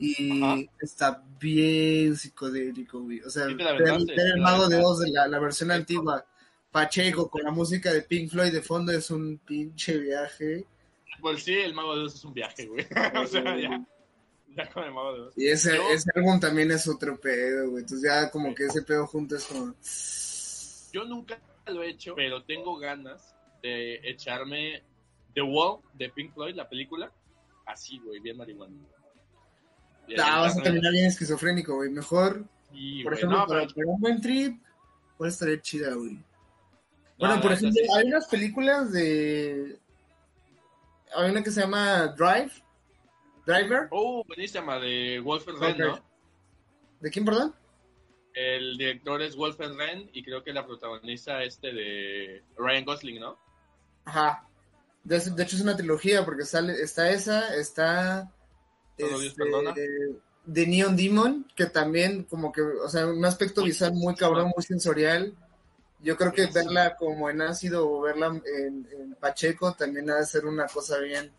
Y Ajá. está bien psicodélico, güey. O sea, Sí el Mago de. Oz, de la, la versión antigua, Pacheco con la música de Pink Floyd de fondo es un pinche viaje. Pues sí, el Mago de Dios es un viaje, güey. o sea, ya. Ya con el Mago de Dios. Y ese, Yo- ese álbum también es otro pedo, güey. Entonces ya como que ese pedo junto es como... Yo nunca lo he hecho, pero tengo ganas de echarme The Wall de Pink Floyd, la película. Así, güey, bien marihuana. Ah, vas a terminar bien esquizofrénico, güey. Mejor, Sí, por güey, ejemplo, no, para, pero- para un buen trip, puede estar chida, güey. Bueno, no, por ejemplo, hay unas películas de... Hay una que se llama Drive. Driver. Oh, buenísima, de Wolfer Ren. ¿no? ¿De quién, perdón? El director es Wolfer Ren y creo que la protagoniza este de Ryan Gosling, ¿no? Ajá. De, hecho es una trilogía porque sale, está esa, está Dios este, perdona. de Neon Demon, que también como que, o sea, un aspecto visual muy cabrón, muy sensorial. Yo creo que verla como en ácido o verla en, en Pacheco también ha de ser una cosa bien.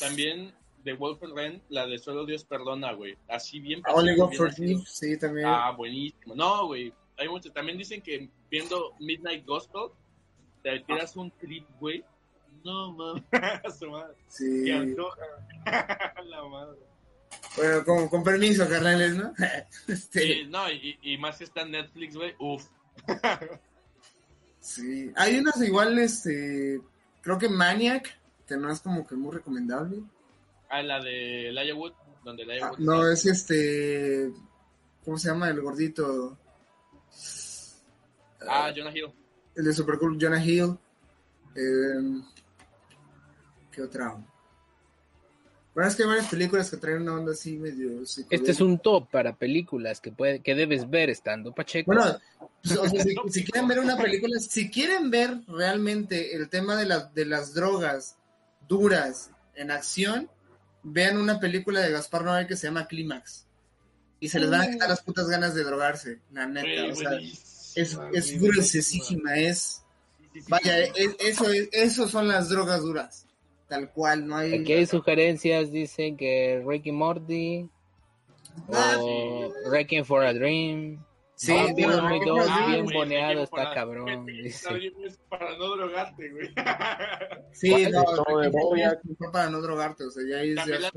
También de Wolfen Ren, la de Solo Dios Perdona, güey. Así bien. Only Pacheco, God Forgive, sí, también. Ah, buenísimo. No, güey. Hay mucho. También dicen que viendo Midnight Gospel, te tiras un trip, güey. No, mames. Su madre. sí. Qué antoja. La madre. Bueno, con, con permiso, carnales, ¿no? este, Sí, no, y, y más si está en Netflix, güey. Uf. sí. Hay unas igual, este, creo que Maniac, que no es como que muy recomendable. Ah, la de Elijah Wood, donde Elijah Ah, Wood. no, es este, ¿cómo se llama? El gordito, Ah, Jonah Hill. el de Super Cool, Jonah Hill. Eh, ¿Qué otra? Bueno, es que hay varias películas que traen una onda así medio Este es un top para películas que puede, que debes ver estando Pacheco. Bueno, pues, o sea, si, si quieren ver una película, si quieren ver realmente el tema de, las de las drogas duras en acción, vean una película de Gaspar Noé que se llama Clímax. Y se les van a quitar las putas ganas de drogarse, la neta. O sea, es, es gruesísima, es... Sí, sí, sí. Vaya, es- eso, es, eso son las drogas duras. Tal cual, no hay... Aquí hay sugerencias, dicen que Ricky Morty Ah, o Wrecking for a Dream. Sí, No, bien, bueno, muy ¿qué dos, bien güey, boneado está for a- cabrón, es para no drogarte, güey. Sí, no, Todo de Bojack. es mejor para no drogarte, o sea, ya es... También ya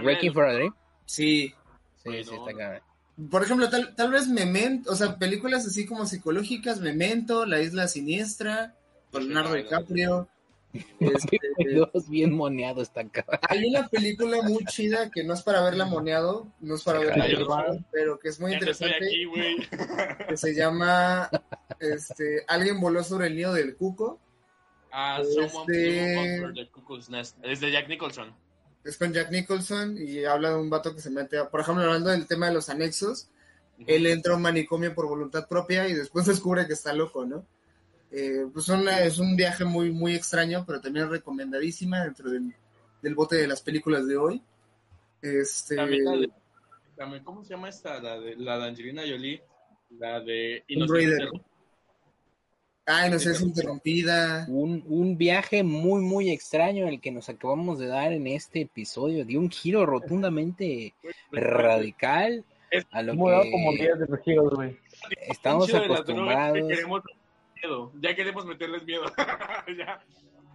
la de- for a Dream. Sí, Sí, Güey, sí, no, está no. cabrón. Por ejemplo, tal, tal vez Memento, o sea, películas así como psicológicas, Memento, La Isla Siniestra, con Sí, Leonardo no, no. DiCaprio. Este, Dos bien moneado está hay una película muy chida que no es para verla moneado, no es para verla llorado, pero que es muy Ya interesante, aquí, que se llama este, Alguien voló sobre el nido del cuco. Ah, Este- Someone Flew Over the Cuckoo's Nest. Es de Jack Nicholson. Es con Jack Nicholson y habla de un vato que se mete, a- por ejemplo, hablando del tema de los anexos, él entra a un manicomio por voluntad propia y después descubre que está loco, ¿no? Eh, pues una- es un viaje muy, muy extraño, pero también recomendadísima dentro del, del bote de las películas de hoy. Este, También la de, también, ¿Cómo se llama esta? La de, la de Angelina Jolie. La de. Inocente. Ay, no sé, es interrumpida. Un, un viaje muy, muy extraño el que nos acabamos de dar en este episodio. Dio un giro rotundamente radical a lo Hemos dado como 10 de los giros, güey. estamos acostumbrados. que queremos miedo. Ya queremos meterles miedo. ya.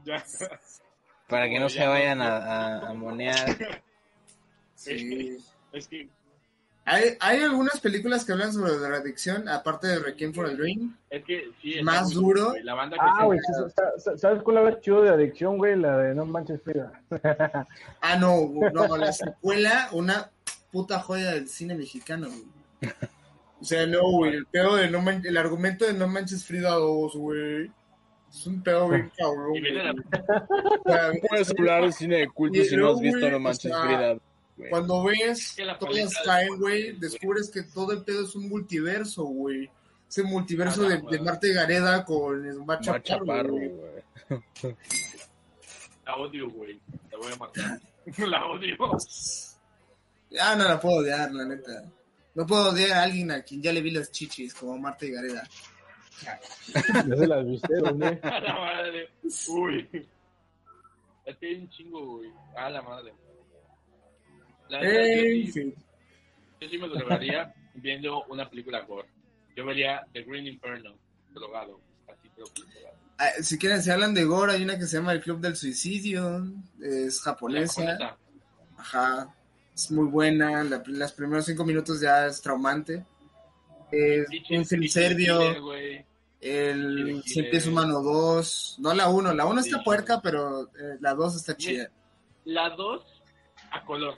Ya. Para que no se no- vayan a, a, a monear. Sí. Es que Hay, hay algunas películas que hablan sobre la adicción, aparte de Requiem for a Dream. Es que sí, Más muy duro. güey. La banda que Ah, güey, ¿sabes cuál es chido de adicción, güey? La de No Manches Frida. Ah, no, no, la secuela, una puta joya del cine mexicano, güey. O sea, no, güey, el pedo de no Man- el argumento de No Manches Frida 2, güey. Es un pedo bien cabrón, Y viene la- güey. O sea, Puedes hablar de cine de culto Y si no has visto No o Manches sea, Frida. güey. Cuando ves todas caen, güey, descubres que todo el pedo es un multiverso, güey. Ese multiverso Ah, de, de. Marta Gareda con Omar Mar Chaparro, güey. güey. La odio, güey. La voy a matar. la odio. Ah, no la puedo odiar, la neta. No puedo odiar a alguien a quien ya le vi las chichis, como Marta y Gareda. Ya se las viste, güey. A la madre. Uy. Es que hay un chingo, güey. A la madre. La verdad, yo, En sí, yo sí me drogaría viendo una película gore. Yo vería The Green Inferno, drogado. Así, pero drogado. Ah, Si quieren, se hablan de Gore, hay una que se llama El Club del Suicidio, es japonesa. ajá, es muy buena, la, los primeros cinco minutos ya es traumante. Bichi- un film Bichi serbio, Killer, güey. el Pies Killer. Humano 2, no la 1, la 1 está puerca, pero eh, la 2 está chida. La 2 a color.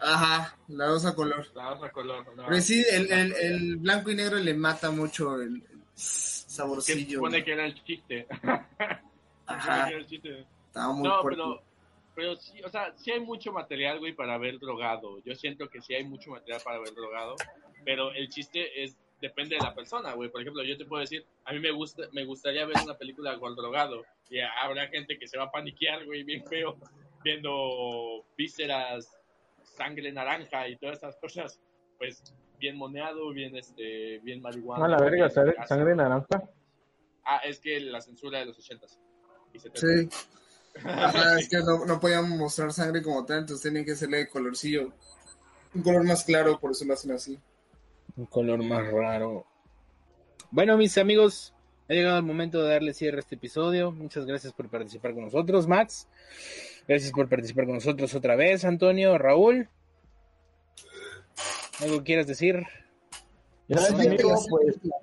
Ajá, la 2 a color. La 2 a color. No. Pero sí, el, el, el blanco y negro le mata mucho el, el saborcillo. supone que era el chiste. Ajá, Que era el chiste. estaba muy No, pero, pero sí, o sea, sí hay mucho material, güey, para ver drogado. Yo siento que sí hay mucho material para ver drogado, pero el chiste es, depende de la persona, güey. Por ejemplo, yo te puedo decir, a mí me gusta, me gustaría ver una película con drogado, y habrá gente que se va a paniquear, güey, bien feo, viendo vísceras, sangre naranja y todas esas cosas. Pues bien moneado, bien, este, bien marihuana. A la verga, sangre, naranja. Ah, es que la censura de los ochentas. y Sí. Ajá, es que no, no podían mostrar sangre como tal, entonces tenían que hacerle de colorcillo. Un color más claro, por eso lo hacen así. Un color más raro. Bueno, mis amigos, ha llegado el momento de darle cierre a este episodio. Muchas gracias por participar con nosotros, Max. Gracias por participar con nosotros otra vez, Antonio, Raúl. ¿Algo quieras decir? Sí,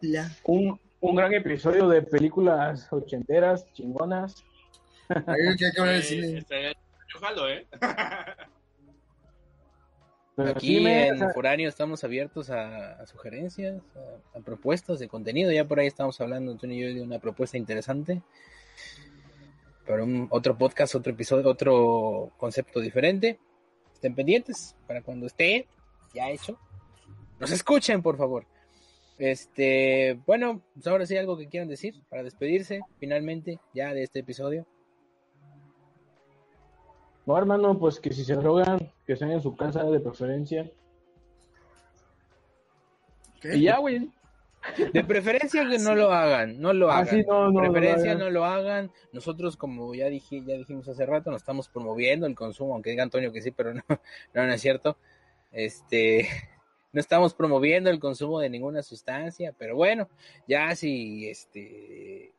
pues un gran episodio de películas ochenteras, chingonas. Hay que Eh, cine. estaría- Yo jalo, ¿eh? Pero Aquí sí me- en o sea, Foráneo estamos abiertos a, a sugerencias, a, a propuestas de contenido. Ya por ahí estamos hablando, Antonio y yo, de una propuesta interesante. Para un otro podcast, otro episodio, otro concepto diferente. Estén pendientes para cuando esté ya hecho. Nos escuchen, por favor. Este, bueno, pues ahora sí algo que quieran decir para despedirse finalmente ya de este episodio. No, hermano, pues que si se drogan, que sean en su casa de preferencia. ¿Qué? Y ya, güey. De preferencia que no lo hagan, no lo Ah, hagan. sí, no, no, de preferencia no lo no lo hagan. Nosotros, como ya dije, ya dijimos hace rato, nos estamos promoviendo el consumo, aunque diga Antonio que sí, pero no, no, no es cierto. Este, no estamos promoviendo el consumo de ninguna sustancia, pero bueno, ya si este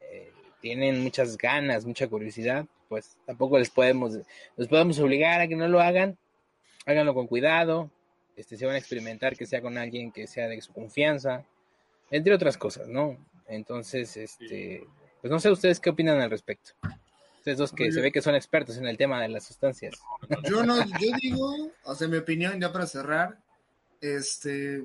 eh, tienen muchas ganas, mucha curiosidad, pues tampoco les podemos, les podemos obligar a que no lo hagan. Háganlo con cuidado, este, se van a experimentar que sea con alguien que sea de su confianza, entre otras cosas, ¿no? Entonces, este, pues no sé ustedes qué opinan al respecto. Ustedes dos que Oye. se ve que son expertos en el tema de las sustancias. Yo no, yo digo, o sea, mi opinión, ya para cerrar, este,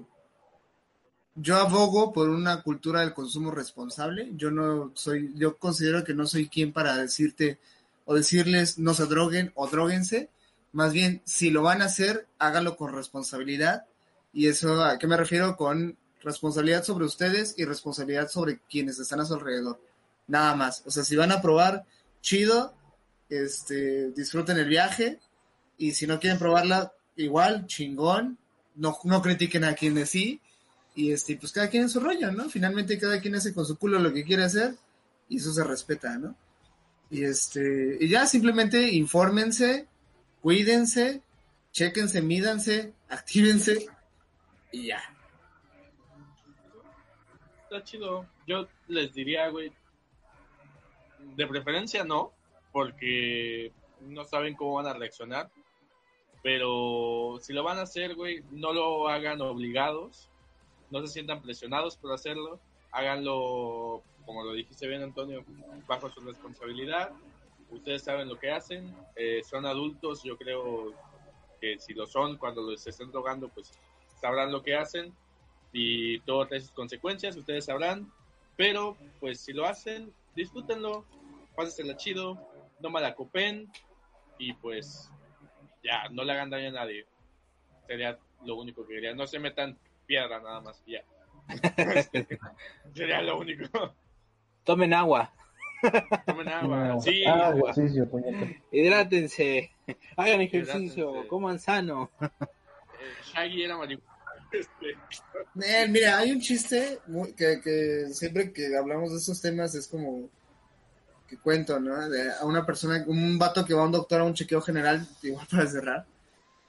yo abogo por una cultura del consumo responsable. Yo no soy, yo considero que no soy quien para decirte o decirles no se droguen o droguense. Más bien, si lo van a hacer, háganlo con responsabilidad. Y eso, ¿a qué me refiero? Con responsabilidad sobre ustedes y responsabilidad sobre quienes están a su alrededor. Nada más. O sea, si van a probar, chido, este, disfruten el viaje. Y si no quieren probarla, igual, chingón. No, no critiquen a quienes sí. Y este, pues cada quien en su rollo, ¿no? Finalmente cada quien hace con su culo lo que quiere hacer. Y eso se respeta, ¿no? Y este, y ya simplemente infórmense, cuídense, chéquense, mídanse, actívense. Y ya. Está chido. Yo les diría, güey, de preferencia no, porque no saben cómo van a reaccionar. Pero si lo van a hacer, güey, no lo hagan obligados, no se sientan presionados por hacerlo, háganlo, como lo dijiste bien, Antonio, bajo su responsabilidad. Ustedes saben lo que hacen, eh, son adultos, yo creo que si lo son, cuando los estén drogando, pues sabrán lo que hacen y todo trae sus consecuencias, ustedes sabrán, pero pues si lo hacen, disfrútenlo, pásensela chido, no malacopen y pues ya, no le hagan daño a nadie. Sería lo único que quería, no se metan piedra nada más, ya. Sería lo único. Tomen agua, Tomen agua, No, sí, agua. ejercicio, puñeta. hidrátense, hagan ejercicio, Hidrátense. coman sano. Eh, Shaggy era marihuana. Este, mira, hay un chiste muy- que, que siempre que hablamos de estos temas es como que cuento, ¿no? De a una persona, un vato que va a un doctor a un chequeo general, igual para cerrar,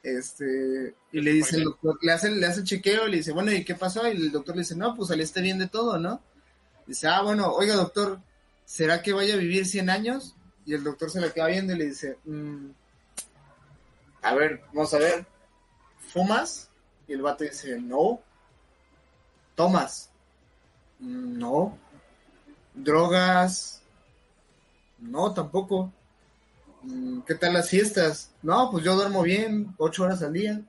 este, y le dice el doctor, le hace, le hace el chequeo y le dice, bueno, ¿y qué pasó? Y el doctor le dice, no, pues saliste bien de todo, ¿no? Dice, ah, bueno, oiga, doctor, ¿será que vaya a vivir 100 años? Y el doctor se la queda viendo y le dice, "Mm, a ver, vamos a ver, ¿fumas? Y el vato dice, no. ¿Tomas? "Mm, No. ¿Drogas? No, tampoco. "Mm, ¿Qué tal las fiestas? No, pues yo duermo bien, ocho horas al día.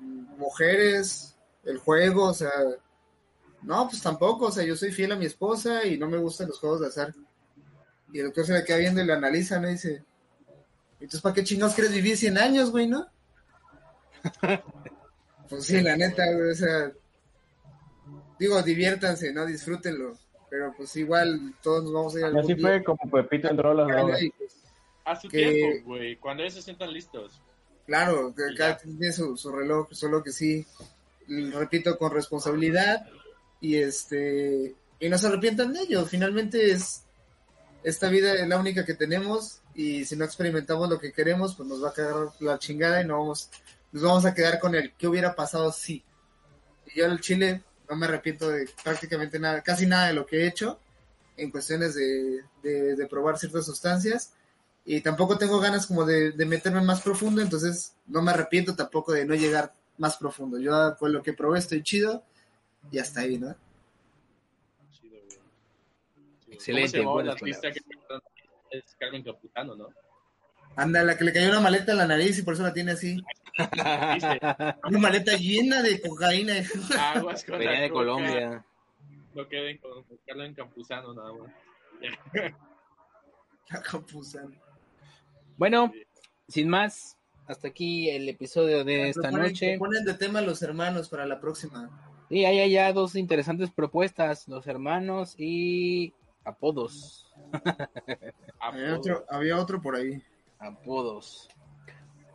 "Mm, Mujeres, el juego, o sea, no, pues tampoco, o sea, yo soy fiel a mi esposa y no me gustan los juegos de azar. Y el doctor se le queda viendo y lo analiza, ¿no? Y dice, entonces, ¿para qué chingados quieres vivir 100 años, güey, no? Pues sí, la neta, güey, o sea, digo, diviértanse, ¿no? Disfrútenlo. Pero pues igual todos nos vamos a ir al Así fue como Pepito entró a las drogas. pues, a su Que- tiempo, güey, cuando ellos se sientan listos. Claro, que cada tiene su, su reloj, solo que sí. repito, con responsabilidad y este y no se arrepientan de ello. Finalmente es esta vida es la única que tenemos y si no experimentamos lo que queremos, pues nos va a quedar la chingada y no vamos, nos vamos a quedar con el qué hubiera pasado si. Yo al Chile no me arrepiento de prácticamente nada, casi nada de lo que he hecho en cuestiones de, de, de probar ciertas sustancias y tampoco tengo ganas como de, de meterme más profundo, entonces no me arrepiento tampoco de no llegar más profundo. Yo con lo que probé estoy chido y hasta ahí, ¿no? Chido, güey. Chido. Excelente, ¿Cómo se la artista que es Carmen Capitano, ¿no? Anda, la que le cayó una maleta en la nariz y por eso la tiene así. Una maleta llena de cocaína. Aguas con Venía la de coca. Colombia. No queden con Carmen Campuzano nada más. La Campuzano. Bueno, sin más, hasta aquí el episodio de esta Proponen- noche. Proponen de tema los hermanos para la próxima. Y hay allá dos interesantes propuestas, los hermanos y apodos. Había otro, había otro por ahí. Apodos.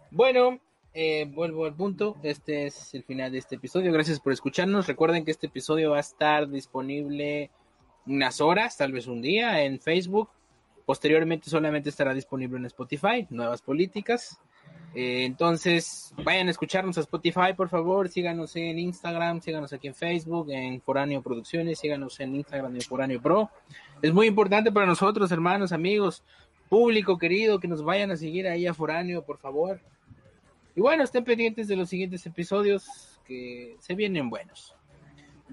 Bueno, eh, vuelvo al punto. Este es el final de este episodio. Gracias por escucharnos. Recuerden que este episodio va a estar disponible unas horas, tal vez un día, en Facebook. Posteriormente solamente estará disponible en Spotify, nuevas políticas. Eh, entonces, vayan a escucharnos a Spotify, por favor. Síganos en Instagram, síganos aquí en Facebook, en Foráneo Producciones, síganos en Instagram en Foráneo Pro. Es muy importante para nosotros, hermanos, amigos, público querido, que nos vayan a seguir ahí a Foráneo, por favor. Y bueno, estén pendientes de los siguientes episodios que se vienen buenos.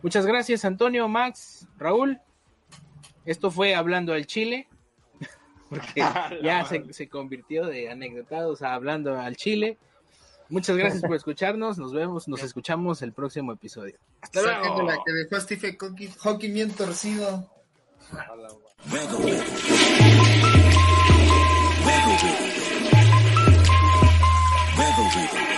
Muchas gracias, Antonio, Max, Raúl. Esto fue Hablando al Chile, porque ya se, se convirtió de anecdotados a Hablando al Chile. Muchas gracias por escucharnos. Nos vemos, nos escuchamos el próximo episodio. Hasta luego. la que dejó a Stephen Hawking, Hawking bien torcido. Wiggle, wiggle. Wiggle, wiggle. Wiggle, wiggle.